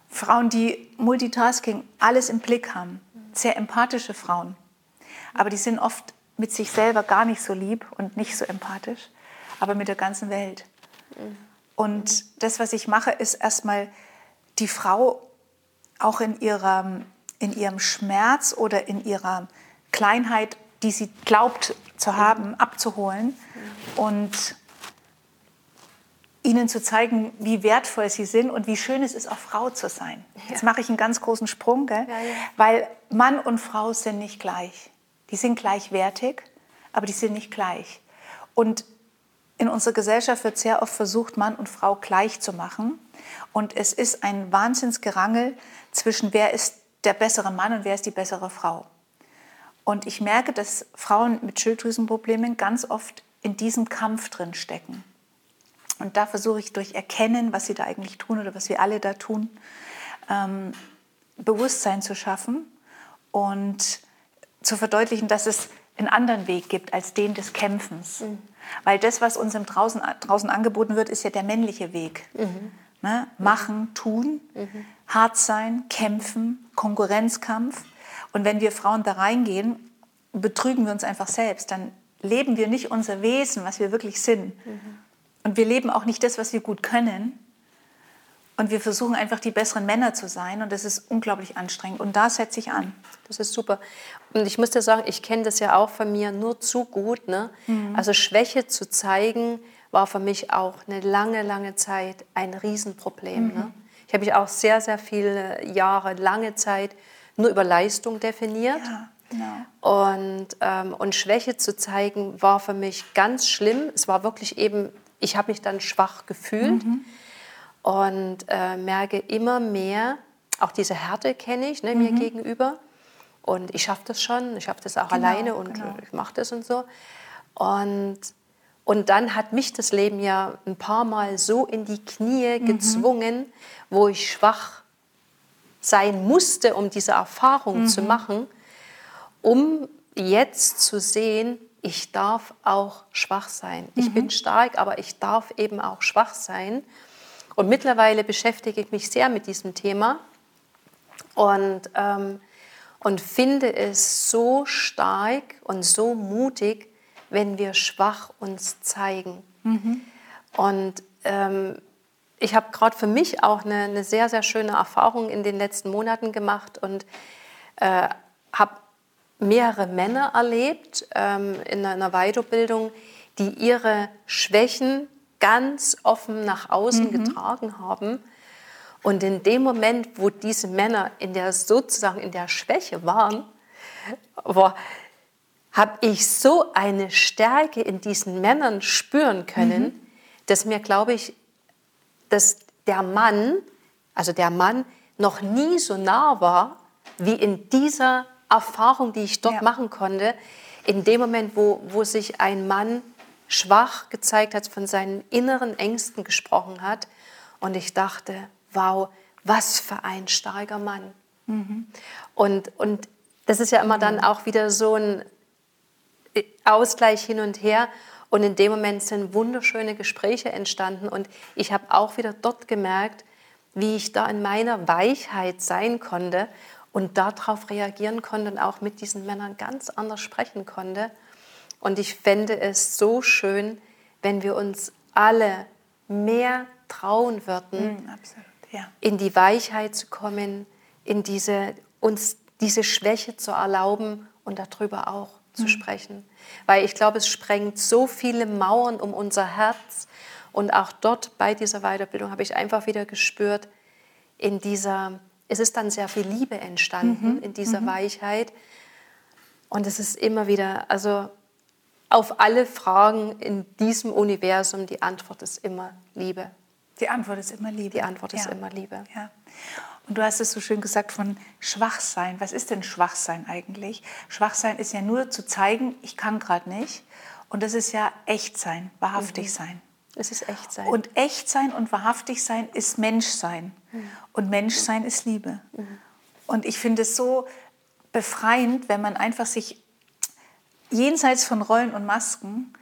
Frauen, die Multitasking, alles im Blick haben, sehr empathische Frauen. Aber die sind oft mit sich selber gar nicht so lieb und nicht so empathisch, aber mit der ganzen Welt. Und das, was ich mache, ist erstmal die Frau auch in ihrem, in ihrem Schmerz oder in ihrer Kleinheit, die sie glaubt zu haben, abzuholen und ihnen zu zeigen, wie wertvoll sie sind und wie schön es ist, auch Frau zu sein. Ja. Jetzt mache ich einen ganz großen Sprung, gell? Ja, ja. weil Mann und Frau sind nicht gleich. Die sind gleichwertig, aber die sind nicht gleich. Und in unserer Gesellschaft wird sehr oft versucht, Mann und Frau gleich zu machen. Und es ist ein Wahnsinnsgerangel zwischen, wer ist der bessere Mann und wer ist die bessere Frau. Und ich merke, dass Frauen mit Schilddrüsenproblemen ganz oft in diesem Kampf drin stecken. Und da versuche ich durch Erkennen, was sie da eigentlich tun oder was wir alle da tun, ähm, Bewusstsein zu schaffen und zu verdeutlichen, dass es einen anderen Weg gibt als den des Kämpfens. Mhm. Weil das, was uns im draußen, draußen angeboten wird, ist ja der männliche Weg. Mhm. Ne? Machen, tun, mhm. hart sein, kämpfen, Konkurrenzkampf. Und wenn wir Frauen da reingehen, betrügen wir uns einfach selbst. Dann leben wir nicht unser Wesen, was wir wirklich sind. Und wir leben auch nicht das, was wir gut können. Und wir versuchen einfach die besseren Männer zu sein. Und das ist unglaublich anstrengend. Und da setze ich an. Das ist super. Und ich muss dir sagen, ich kenne das ja auch von mir nur zu gut. Ne? Mhm. Also Schwäche zu zeigen, war für mich auch eine lange, lange Zeit ein Riesenproblem. Mhm. Ne? Ich habe mich auch sehr, sehr viele Jahre, lange Zeit nur über Leistung definiert. Ja. Genau. Und, ähm, und Schwäche zu zeigen war für mich ganz schlimm. Es war wirklich eben, ich habe mich dann schwach gefühlt mhm. und äh, merke immer mehr, auch diese Härte kenne ich ne, mhm. mir gegenüber. Und ich schaffe das schon, ich schaffe das auch genau, alleine und genau. ich mache das und so. Und, und dann hat mich das Leben ja ein paar Mal so in die Knie mhm. gezwungen, wo ich schwach sein musste, um diese Erfahrung zu mhm. machen um jetzt zu sehen, ich darf auch schwach sein. Mhm. Ich bin stark, aber ich darf eben auch schwach sein. Und mittlerweile beschäftige ich mich sehr mit diesem Thema und, ähm, und finde es so stark und so mutig, wenn wir schwach uns zeigen. Mhm. Und ähm, ich habe gerade für mich auch eine, eine, sehr, sehr schöne Erfahrung in den letzten Monaten gemacht und äh, habe mehrere Männer erlebt ähm, in einer Weiterbildung, die ihre Schwächen ganz offen nach außen mhm. getragen haben. Und in dem Moment, wo diese Männer in der sozusagen in der Schwäche waren, habe ich so eine Stärke in diesen Männern spüren können, mhm. dass mir, glaube ich, dass der Mann, also der Mann, noch nie so nah war wie in dieser Erfahrung, die ich dort ja. machen konnte, in dem Moment, wo, wo sich ein Mann schwach gezeigt hat, von seinen inneren Ängsten gesprochen hat. Und ich dachte, wow, was für ein starker Mann. Mhm. Und, und das ist ja immer mhm. dann auch wieder so ein Ausgleich hin und her. Und in dem Moment sind wunderschöne Gespräche entstanden. Und ich habe auch wieder dort gemerkt, wie ich da in meiner Weichheit sein konnte und darauf reagieren konnte und auch mit diesen Männern ganz anders sprechen konnte. Und ich fände es so schön, wenn wir uns alle mehr trauen würden, mm, absolut, ja. in die Weichheit zu kommen, in diese, uns diese Schwäche zu erlauben und darüber auch zu mm. sprechen. Weil ich glaube, es sprengt so viele Mauern um unser Herz. Und auch dort bei dieser Weiterbildung habe ich einfach wieder gespürt, in dieser es ist dann sehr viel Liebe entstanden mhm. in dieser mhm. Weichheit. Und es ist immer wieder, also auf alle Fragen in diesem Universum, die Antwort ist immer Liebe. Die Antwort ist immer Liebe. Die Antwort ist ja. immer Liebe. Ja. Und du hast es so schön gesagt von Schwachsein. Was ist denn Schwachsein eigentlich? Schwachsein ist ja nur zu zeigen, ich kann gerade nicht. Und das ist ja echt sein, wahrhaftig mhm. sein. Es ist echt sein. Und echt sein und wahrhaftig sein ist Menschsein. Mhm. Und Menschsein ist Liebe. Mhm. Und ich finde es so befreiend, wenn man einfach sich jenseits von Rollen und Masken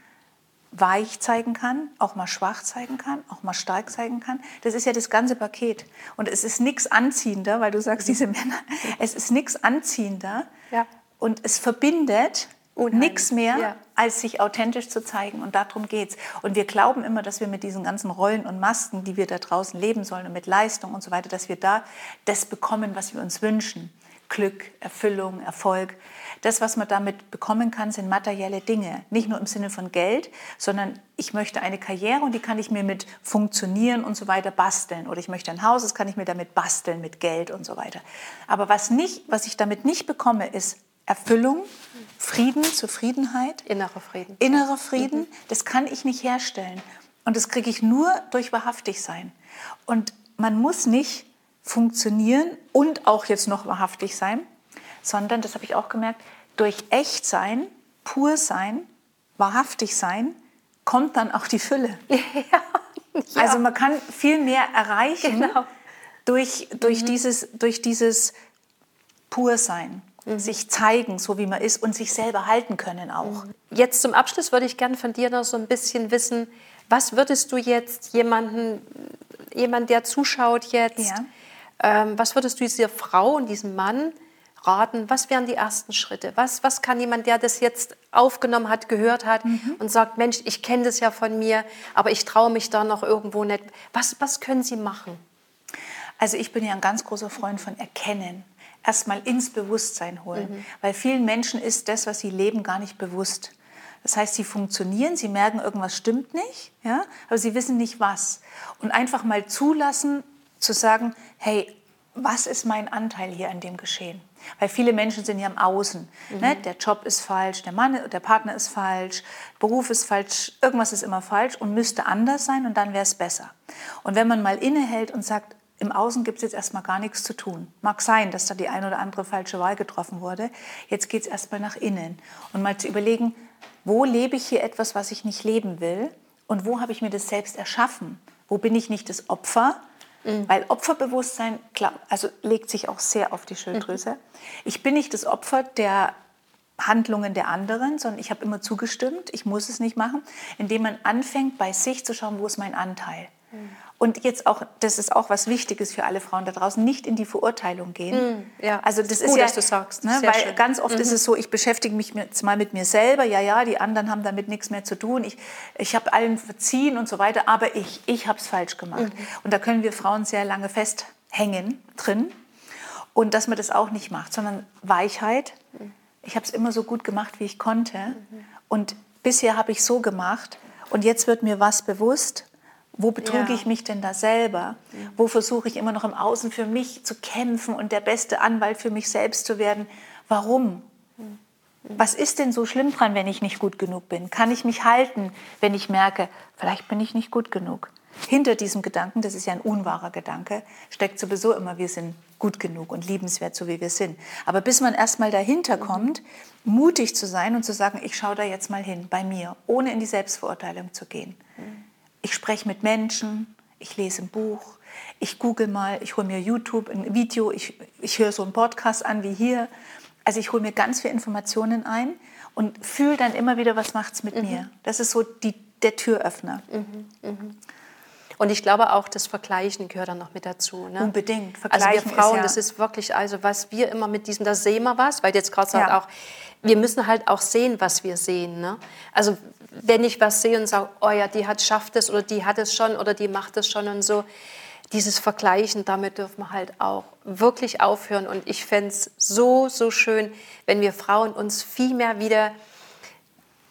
weich zeigen kann, auch mal schwach zeigen kann, auch mal stark zeigen kann. Das ist ja das ganze Paket. Und es ist nichts anziehender, weil du sagst, diese Männer, es ist nichts anziehender. Ja. Und es verbindet nichts mehr, ja. als sich authentisch zu zeigen. Und darum geht es. Und wir glauben immer, dass wir mit diesen ganzen Rollen und Masken, die wir da draußen leben sollen und mit Leistung und so weiter, dass wir da das bekommen, was wir uns wünschen. Glück, Erfüllung, Erfolg. Das, was man damit bekommen kann, sind materielle Dinge. Nicht nur im Sinne von Geld, sondern ich möchte eine Karriere und die kann ich mir mit Funktionieren und so weiter basteln. Oder ich möchte ein Haus, das kann ich mir damit basteln mit Geld und so weiter. Aber was, nicht, was ich damit nicht bekomme, ist Erfüllung, Frieden, Zufriedenheit. Innerer Frieden. Innerer Frieden, mhm. das kann ich nicht herstellen. Und das kriege ich nur durch wahrhaftig sein. Und man muss nicht funktionieren und auch jetzt noch wahrhaftig sein, sondern, das habe ich auch gemerkt, durch echt sein, pur sein, wahrhaftig sein, kommt dann auch die Fülle. Ja, ja. Also man kann viel mehr erreichen genau. durch, durch, mhm. dieses, durch dieses Pursein. Mhm. Sich zeigen, so wie man ist und sich selber halten können auch. Mhm. Jetzt zum Abschluss würde ich gerne von dir noch so ein bisschen wissen, was würdest du jetzt jemanden, jemand, der zuschaut jetzt, ja. ähm, was würdest du dieser Frau und diesem Mann raten? Was wären die ersten Schritte? Was, was kann jemand, der das jetzt aufgenommen hat, gehört hat mhm. und sagt, Mensch, ich kenne das ja von mir, aber ich traue mich da noch irgendwo nicht. Was, was können sie machen? Also ich bin ja ein ganz großer Freund von Erkennen. Erstmal ins Bewusstsein holen. Mhm. Weil vielen Menschen ist das, was sie leben, gar nicht bewusst. Das heißt, sie funktionieren, sie merken, irgendwas stimmt nicht, ja, aber sie wissen nicht was. Und einfach mal zulassen, zu sagen, hey, was ist mein Anteil hier an dem Geschehen? Weil viele Menschen sind ja im Außen. Mhm. Ne? Der Job ist falsch, der Mann, der Partner ist falsch, Beruf ist falsch, irgendwas ist immer falsch und müsste anders sein und dann wäre es besser. Und wenn man mal innehält und sagt, im Außen gibt es jetzt erstmal gar nichts zu tun. Mag sein, dass da die eine oder andere falsche Wahl getroffen wurde. Jetzt geht es erstmal nach innen. Und mal zu überlegen, wo lebe ich hier etwas, was ich nicht leben will? Und wo habe ich mir das selbst erschaffen? Wo bin ich nicht das Opfer? Mhm. Weil Opferbewusstsein klar, also legt sich auch sehr auf die Schilddrüse. Mhm. Ich bin nicht das Opfer der Handlungen der anderen, sondern ich habe immer zugestimmt, ich muss es nicht machen, indem man anfängt, bei sich zu schauen, wo ist mein Anteil. Mhm. Und jetzt auch, das ist auch was Wichtiges für alle Frauen da draußen, nicht in die Verurteilung gehen. Mm, ja. Also das, das ist, gut, ja, dass du sagst. Ne, weil schön. ganz oft mhm. ist es so, ich beschäftige mich jetzt mal mit mir selber. Ja, ja, die anderen haben damit nichts mehr zu tun. Ich, ich habe allen verziehen und so weiter, aber ich, ich habe es falsch gemacht. Mhm. Und da können wir Frauen sehr lange festhängen drin. Und dass man das auch nicht macht, sondern Weichheit. Ich habe es immer so gut gemacht, wie ich konnte. Mhm. Und bisher habe ich so gemacht. Und jetzt wird mir was bewusst wo betrüge ja. ich mich denn da selber? Wo versuche ich immer noch im Außen für mich zu kämpfen und der beste Anwalt für mich selbst zu werden? Warum? Was ist denn so schlimm dran, wenn ich nicht gut genug bin? Kann ich mich halten, wenn ich merke, vielleicht bin ich nicht gut genug? Hinter diesem Gedanken, das ist ja ein unwahrer Gedanke, steckt sowieso immer, wir sind gut genug und liebenswert, so wie wir sind. Aber bis man erstmal dahinter kommt, mutig zu sein und zu sagen, ich schaue da jetzt mal hin, bei mir, ohne in die Selbstverurteilung zu gehen. Ich spreche mit Menschen, ich lese ein Buch, ich google mal, ich hole mir YouTube, ein Video, ich, ich höre so einen Podcast an wie hier. Also ich hole mir ganz viele Informationen ein und fühle dann immer wieder, was macht es mit mhm. mir. Das ist so die, der Türöffner. Mhm. Mhm. Und ich glaube auch, das Vergleichen gehört dann noch mit dazu. Ne? Unbedingt. Vergleichen also wir Frauen, ist ja das ist wirklich, also was wir immer mit diesem, da sehen wir was, weil jetzt gerade sagst ja. auch, wir müssen halt auch sehen, was wir sehen. Ne? Also wenn ich was sehe und sage, oh ja, die hat schafft es oder die hat es schon oder die macht es schon und so, dieses Vergleichen, damit dürfen wir halt auch wirklich aufhören. Und ich fände es so, so schön, wenn wir Frauen uns viel mehr wieder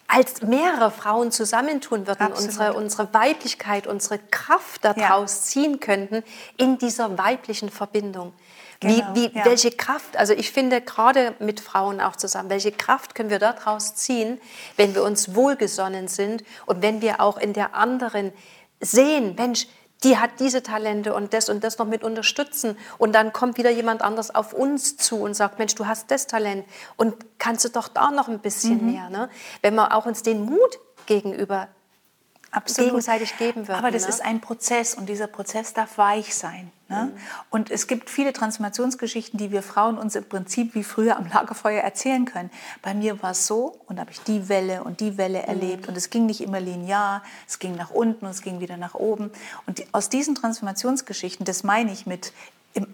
als mehrere Frauen zusammentun würden, unsere, unsere Weiblichkeit, unsere Kraft daraus ja. ziehen könnten in dieser weiblichen Verbindung. Genau, wie, wie, ja. Welche Kraft, also ich finde gerade mit Frauen auch zusammen, welche Kraft können wir daraus ziehen, wenn wir uns wohlgesonnen sind und wenn wir auch in der anderen sehen, Mensch, die hat diese Talente und das und das noch mit unterstützen. Und dann kommt wieder jemand anders auf uns zu und sagt, Mensch, du hast das Talent und kannst du doch da noch ein bisschen mhm. mehr. Ne? Wenn wir auch uns den Mut gegenüber Absolut. gegenseitig geben würden. Aber das ne? ist ein Prozess und dieser Prozess darf weich sein. Ne? Mhm. Und es gibt viele Transformationsgeschichten, die wir Frauen uns im Prinzip wie früher am Lagerfeuer erzählen können. Bei mir war es so und habe ich die Welle und die Welle mhm. erlebt und es ging nicht immer linear, es ging nach unten und es ging wieder nach oben. Und die, aus diesen Transformationsgeschichten, das meine ich mit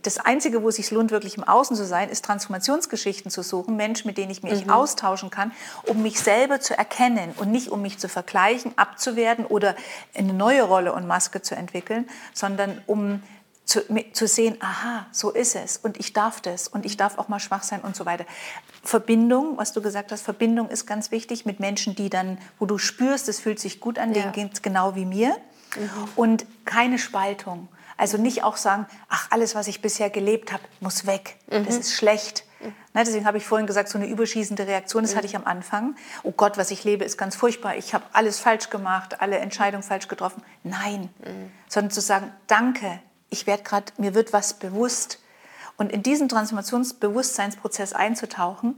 das Einzige, wo es sich lohnt, wirklich im Außen zu sein, ist Transformationsgeschichten zu suchen, Menschen, mit denen ich mich mhm. austauschen kann, um mich selber zu erkennen und nicht um mich zu vergleichen, abzuwerten oder eine neue Rolle und Maske zu entwickeln, sondern um zu, zu sehen, aha, so ist es und ich darf das und ich darf auch mal schwach sein und so weiter. Verbindung, was du gesagt hast, Verbindung ist ganz wichtig mit Menschen, die dann, wo du spürst, es fühlt sich gut an, ja. denen geht es genau wie mir. Mhm. Und keine Spaltung. Also nicht auch sagen, ach, alles, was ich bisher gelebt habe, muss weg. Das Mhm. ist schlecht. Ne, deswegen habe ich vorhin gesagt, so eine überschießende Reaktion, das hatte ich am Anfang. Oh Gott, was ich lebe, ist ganz furchtbar. Ich habe alles falsch gemacht, alle Entscheidungen falsch getroffen. Nein, sondern zu sagen, danke, ich werde gerade, mir wird was bewusst. Und in diesen Transformationsbewusstseinsprozess einzutauchen,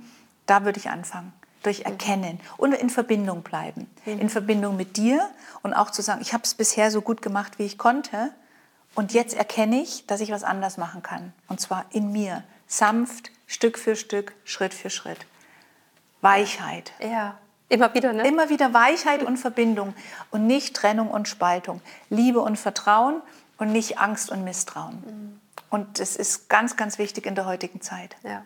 da würde ich anfangen. Durch Erkennen und in Verbindung bleiben. In Verbindung mit dir und auch zu sagen, ich habe es bisher so gut gemacht, wie ich konnte. Und jetzt erkenne ich, dass ich was anders machen kann. Und zwar in mir. Sanft, Stück für Stück, Schritt für Schritt. Weichheit. Ja, immer wieder, ne? Immer wieder Weichheit und Verbindung und nicht Trennung und Spaltung. Liebe und Vertrauen und nicht Angst und Misstrauen. Und das ist ganz, ganz wichtig in der heutigen Zeit. Ja.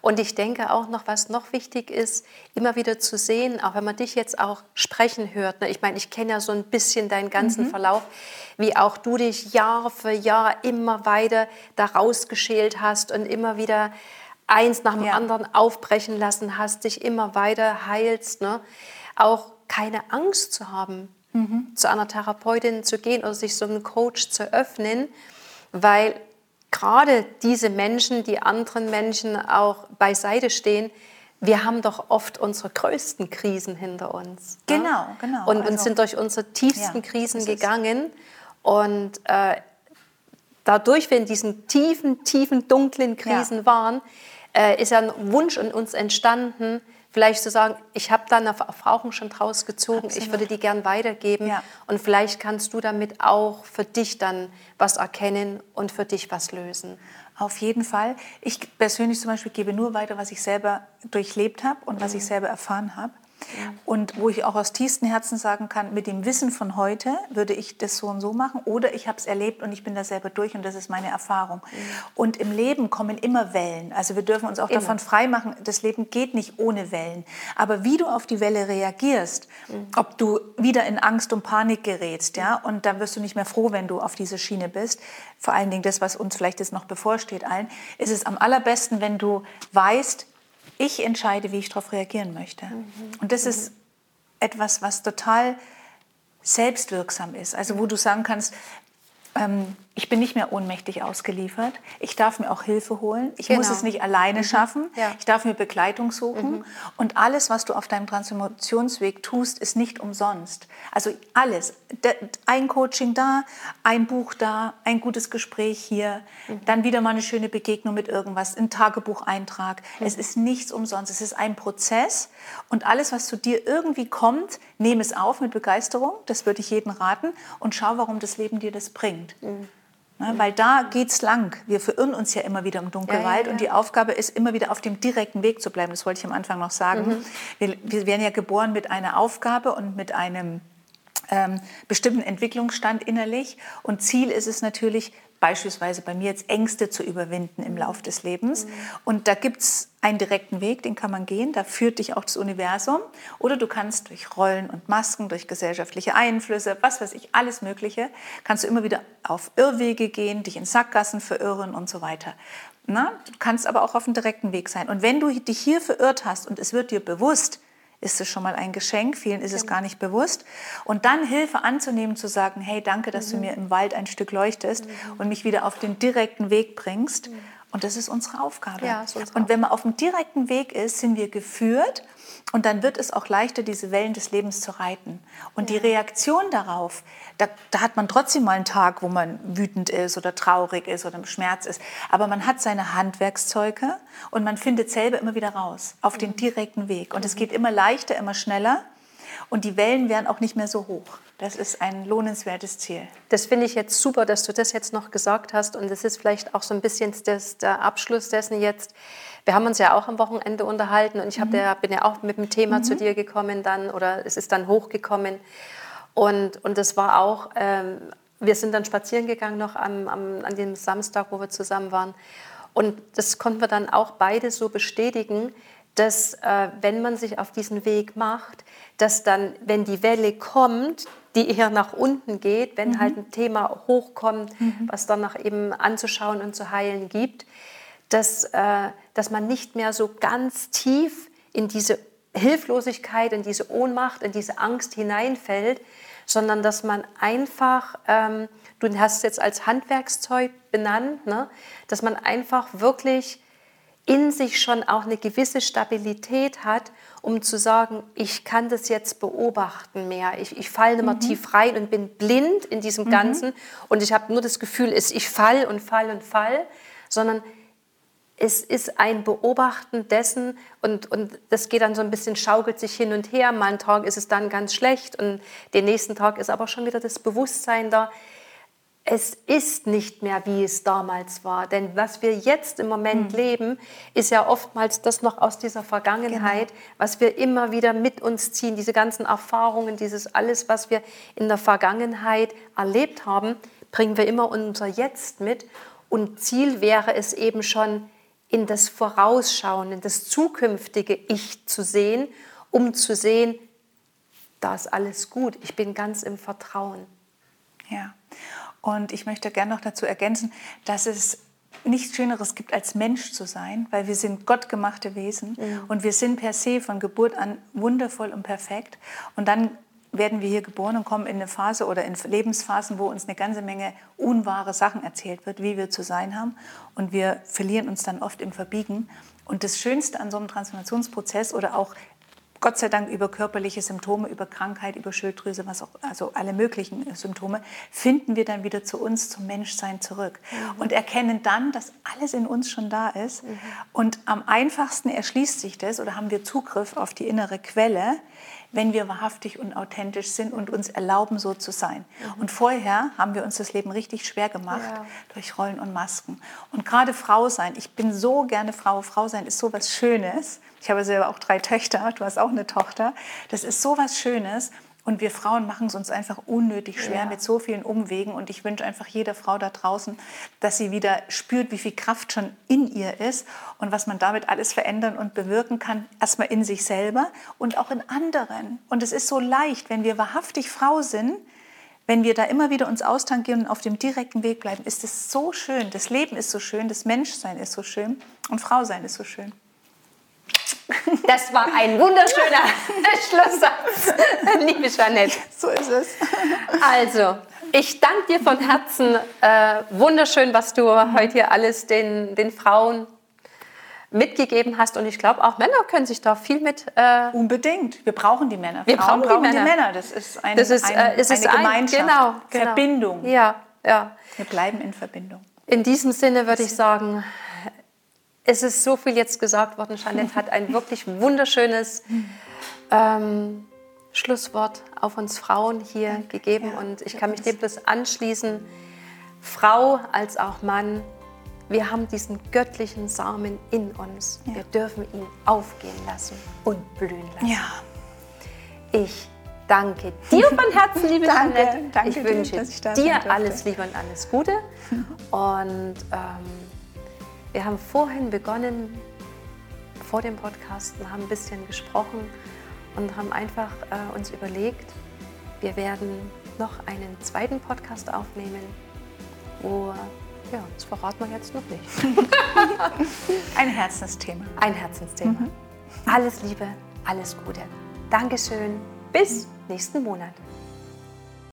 Und ich denke auch noch, was noch wichtig ist, immer wieder zu sehen, auch wenn man dich jetzt auch sprechen hört. Ne? Ich meine, ich kenne ja so ein bisschen deinen ganzen Mhm. Verlauf, wie auch du dich Jahr für Jahr immer weiter da rausgeschält hast und immer wieder eins nach dem Ja. anderen aufbrechen lassen hast, dich immer weiter heilst. Ne? Auch keine Angst zu haben, Mhm. zu einer Therapeutin zu gehen oder sich so einem Coach zu öffnen, weil gerade diese Menschen, die anderen Menschen auch beiseite stehen, wir haben doch oft unsere größten Krisen hinter uns. ne? Genau, genau. Und, und Also- sind durch unsere tiefsten Ja, Krisen gegangen. Und äh, dadurch, wir in diesen tiefen, tiefen, dunklen Krisen Ja. waren, äh, ist ja ein Wunsch in uns entstanden, vielleicht zu sagen, ich habe da eine Erfahrung schon draus gezogen, ich Absolut. würde die gern weitergeben. Ja. Und vielleicht kannst du damit auch für dich dann was erkennen und für dich was lösen. Auf jeden Fall. Ich persönlich zum Beispiel gebe nur weiter, was ich selber durchlebt habe und was ich selber erfahren habe. Und wo ich auch aus tiefstem Herzen sagen kann, mit dem Wissen von heute würde ich das so und so machen oder ich habe es erlebt und ich bin da selber durch und das ist meine Erfahrung. Und im Leben kommen immer Wellen. Also wir dürfen uns auch Immer. davon freimachen, das Leben geht nicht ohne Wellen. Aber wie du auf die Welle reagierst, ob du wieder in Angst und Panik gerätst, ja, und dann wirst du nicht mehr froh, wenn du auf dieser Schiene bist. Vor allen Dingen das, was uns vielleicht jetzt noch bevorsteht allen, ist es am allerbesten, wenn du weißt, ich entscheide, wie ich darauf reagieren möchte. Und das ist etwas, was total selbstwirksam ist. Also wo du sagen kannst, ähm, ich bin nicht mehr ohnmächtig ausgeliefert. Ich darf mir auch Hilfe holen. Ich muss Genau. es nicht alleine schaffen. Ja. Ich darf mir Begleitung suchen. Und alles, was du auf deinem Transformationsweg tust, ist nicht umsonst. Also alles. Ein Coaching da, ein Buch da, ein gutes Gespräch hier, dann wieder mal eine schöne Begegnung mit irgendwas, ein Tagebucheintrag. Es ist nichts umsonst. Es ist ein Prozess. Und alles, was zu dir irgendwie kommt, nehme es auf mit Begeisterung. Das würde ich jedem raten. Und schau, warum das Leben dir das bringt. Ne, weil da geht's lang. Wir verirren uns ja immer wieder im Dunkelwald Ja, ja, und ja. die Aufgabe ist, immer wieder auf dem direkten Weg zu bleiben. Das wollte ich am Anfang noch sagen. Mhm. Wir, wir werden ja geboren mit einer Aufgabe und mit einem ähm, bestimmten Entwicklungsstand innerlich. Und Ziel ist es natürlich, beispielsweise bei mir jetzt Ängste zu überwinden im Lauf des Lebens. Und da gibt es einen direkten Weg, den kann man gehen, da führt dich auch das Universum. Oder du kannst durch Rollen und Masken, durch gesellschaftliche Einflüsse, was weiß ich, alles Mögliche, kannst du immer wieder auf Irrwege gehen, dich in Sackgassen verirren und so weiter. Na, du kannst aber auch auf einem direkten Weg sein. Und wenn du dich hier verirrt hast und es wird dir bewusst, ist es schon mal ein Geschenk. Vielen ist es gar nicht bewusst. Und dann Hilfe anzunehmen, zu sagen, hey, danke, dass du mir im Wald ein Stück leuchtest und mich wieder auf den direkten Weg bringst. Und das ist unsere Aufgabe. Ja, ist unsere und wenn man auf dem direkten Weg ist, sind wir geführt und dann wird es auch leichter, diese Wellen des Lebens zu reiten. Und die Reaktion darauf, da, da hat man trotzdem mal einen Tag, wo man wütend ist oder traurig ist oder im Schmerz ist. Aber man hat seine Handwerkszeuge und man findet selber immer wieder raus auf den direkten Weg. Und es geht immer leichter, immer schneller und die Wellen werden auch nicht mehr so hoch. Das ist ein lohnenswertes Ziel. Das finde ich jetzt super, dass du das jetzt noch gesagt hast. Und das ist vielleicht auch so ein bisschen das, der Abschluss dessen jetzt. Wir haben uns ja auch am Wochenende unterhalten und ich hab ja, bin ja auch mit dem Thema zu dir gekommen dann oder es ist dann hochgekommen. Und, und das war auch, ähm, wir sind dann spazieren gegangen noch am, am, an dem Samstag, wo wir zusammen waren. Und das konnten wir dann auch beide so bestätigen, dass äh, wenn man sich auf diesen Weg macht, dass dann, wenn die Welle kommt, die eher nach unten geht, wenn halt ein Thema hochkommt, was dann nach eben anzuschauen und zu heilen gibt, dass, äh, dass man nicht mehr so ganz tief in diese Hilflosigkeit, in diese Ohnmacht, in diese Angst hineinfällt, sondern dass man einfach, ähm, du hast es jetzt als Handwerkszeug benannt, ne? dass man einfach wirklich in sich schon auch eine gewisse Stabilität hat, um zu sagen, ich kann das jetzt beobachten mehr. Ich, ich falle nicht mehr mhm. tief rein und bin blind in diesem mhm. Ganzen und ich habe nur das Gefühl, ich fall und fall und fall, sondern es ist ein Beobachten dessen und, und das geht dann so ein bisschen, schaukelt sich hin und her. Mal einen Tag ist es dann ganz schlecht und den nächsten Tag ist aber schon wieder das Bewusstsein da. Es ist nicht mehr, wie es damals war. Denn was wir jetzt im Moment mhm. leben, ist ja oftmals das noch aus dieser Vergangenheit, genau. was wir immer wieder mit uns ziehen. Diese ganzen Erfahrungen, dieses alles, was wir in der Vergangenheit erlebt haben, bringen wir immer unser Jetzt mit. Und Ziel wäre es eben schon, in das Vorausschauen, in das zukünftige Ich zu sehen, um zu sehen, da ist alles gut, ich bin ganz im Vertrauen. Ja, und ich möchte gerne noch dazu ergänzen, dass es nichts Schöneres gibt, als Mensch zu sein, weil wir sind gottgemachte Wesen mhm. und wir sind per se von Geburt an wundervoll und perfekt. Und dann werden wir hier geboren und kommen in eine Phase oder in Lebensphasen, wo uns eine ganze Menge unwahre Sachen erzählt wird, wie wir zu sein haben. Und wir verlieren uns dann oft im Verbiegen. Und das Schönste an so einem Transformationsprozess oder auch Gott sei Dank über körperliche Symptome, über Krankheit, über Schilddrüse, was auch, also alle möglichen Symptome, finden wir dann wieder zu uns, zum Menschsein zurück mhm. und erkennen dann, dass alles in uns schon da ist. Mhm. Und am einfachsten erschließt sich das oder haben wir Zugriff auf die innere Quelle, wenn wir wahrhaftig und authentisch sind und uns erlauben, so zu sein. Mhm. Und vorher haben wir uns das Leben richtig schwer gemacht ja. durch Rollen und Masken. Und gerade Frau sein, ich bin so gerne Frau. Frau sein ist so was Schönes. Ich habe selber auch drei Töchter, du hast auch eine Tochter. Das ist so was Schönes. Und wir Frauen machen es uns einfach unnötig schwer ja. mit so vielen Umwegen. Und ich wünsche einfach jeder Frau da draußen, dass sie wieder spürt, wie viel Kraft schon in ihr ist und was man damit alles verändern und bewirken kann. Erstmal in sich selber und auch in anderen. Und es ist so leicht, wenn wir wahrhaftig Frau sind, wenn wir da immer wieder uns austangieren und auf dem direkten Weg bleiben, ist es so schön. Das Leben ist so schön, das Menschsein ist so schön und Frau sein ist so schön. Das war ein wunderschöner Schlusssatz, liebe Jeanette. So ist es. Also, ich danke dir von Herzen. Äh, wunderschön, was du heute hier alles den, den Frauen mitgegeben hast. Und ich glaube, auch Männer können sich da viel mit. Äh Unbedingt. Wir brauchen die Männer. Wir Frauen brauchen, brauchen die, Männer. die, Männer. Das ist eine, das ist, äh, eine Gemeinschaft. Genau, genau, Verbindung. Ja, ja. Wir bleiben in Verbindung. In diesem Sinne würde ich sagen, es ist so viel jetzt gesagt worden. Jeanette hat ein wirklich wunderschönes ähm, Schlusswort auf uns Frauen hier gegeben ja, und ich kann mich dem bloß anschließen. Frau als auch Mann, wir haben diesen göttlichen Samen in uns. Ja. Wir dürfen ihn aufgehen lassen und blühen lassen. Ja. Ich danke dir von Herzen, liebe danke, Jeanette. Danke ich wünsche dir, dir alles Liebe und alles Gute. Und ähm, wir haben vorhin begonnen, vor dem Podcast, und haben ein bisschen gesprochen und haben einfach äh, uns überlegt, wir werden noch einen zweiten Podcast aufnehmen, wo, ja, das verraten wir jetzt noch nicht. Ein Herzensthema. Ein Herzensthema. Mhm. Alles Liebe, alles Gute. Dankeschön. Bis nächsten Monat.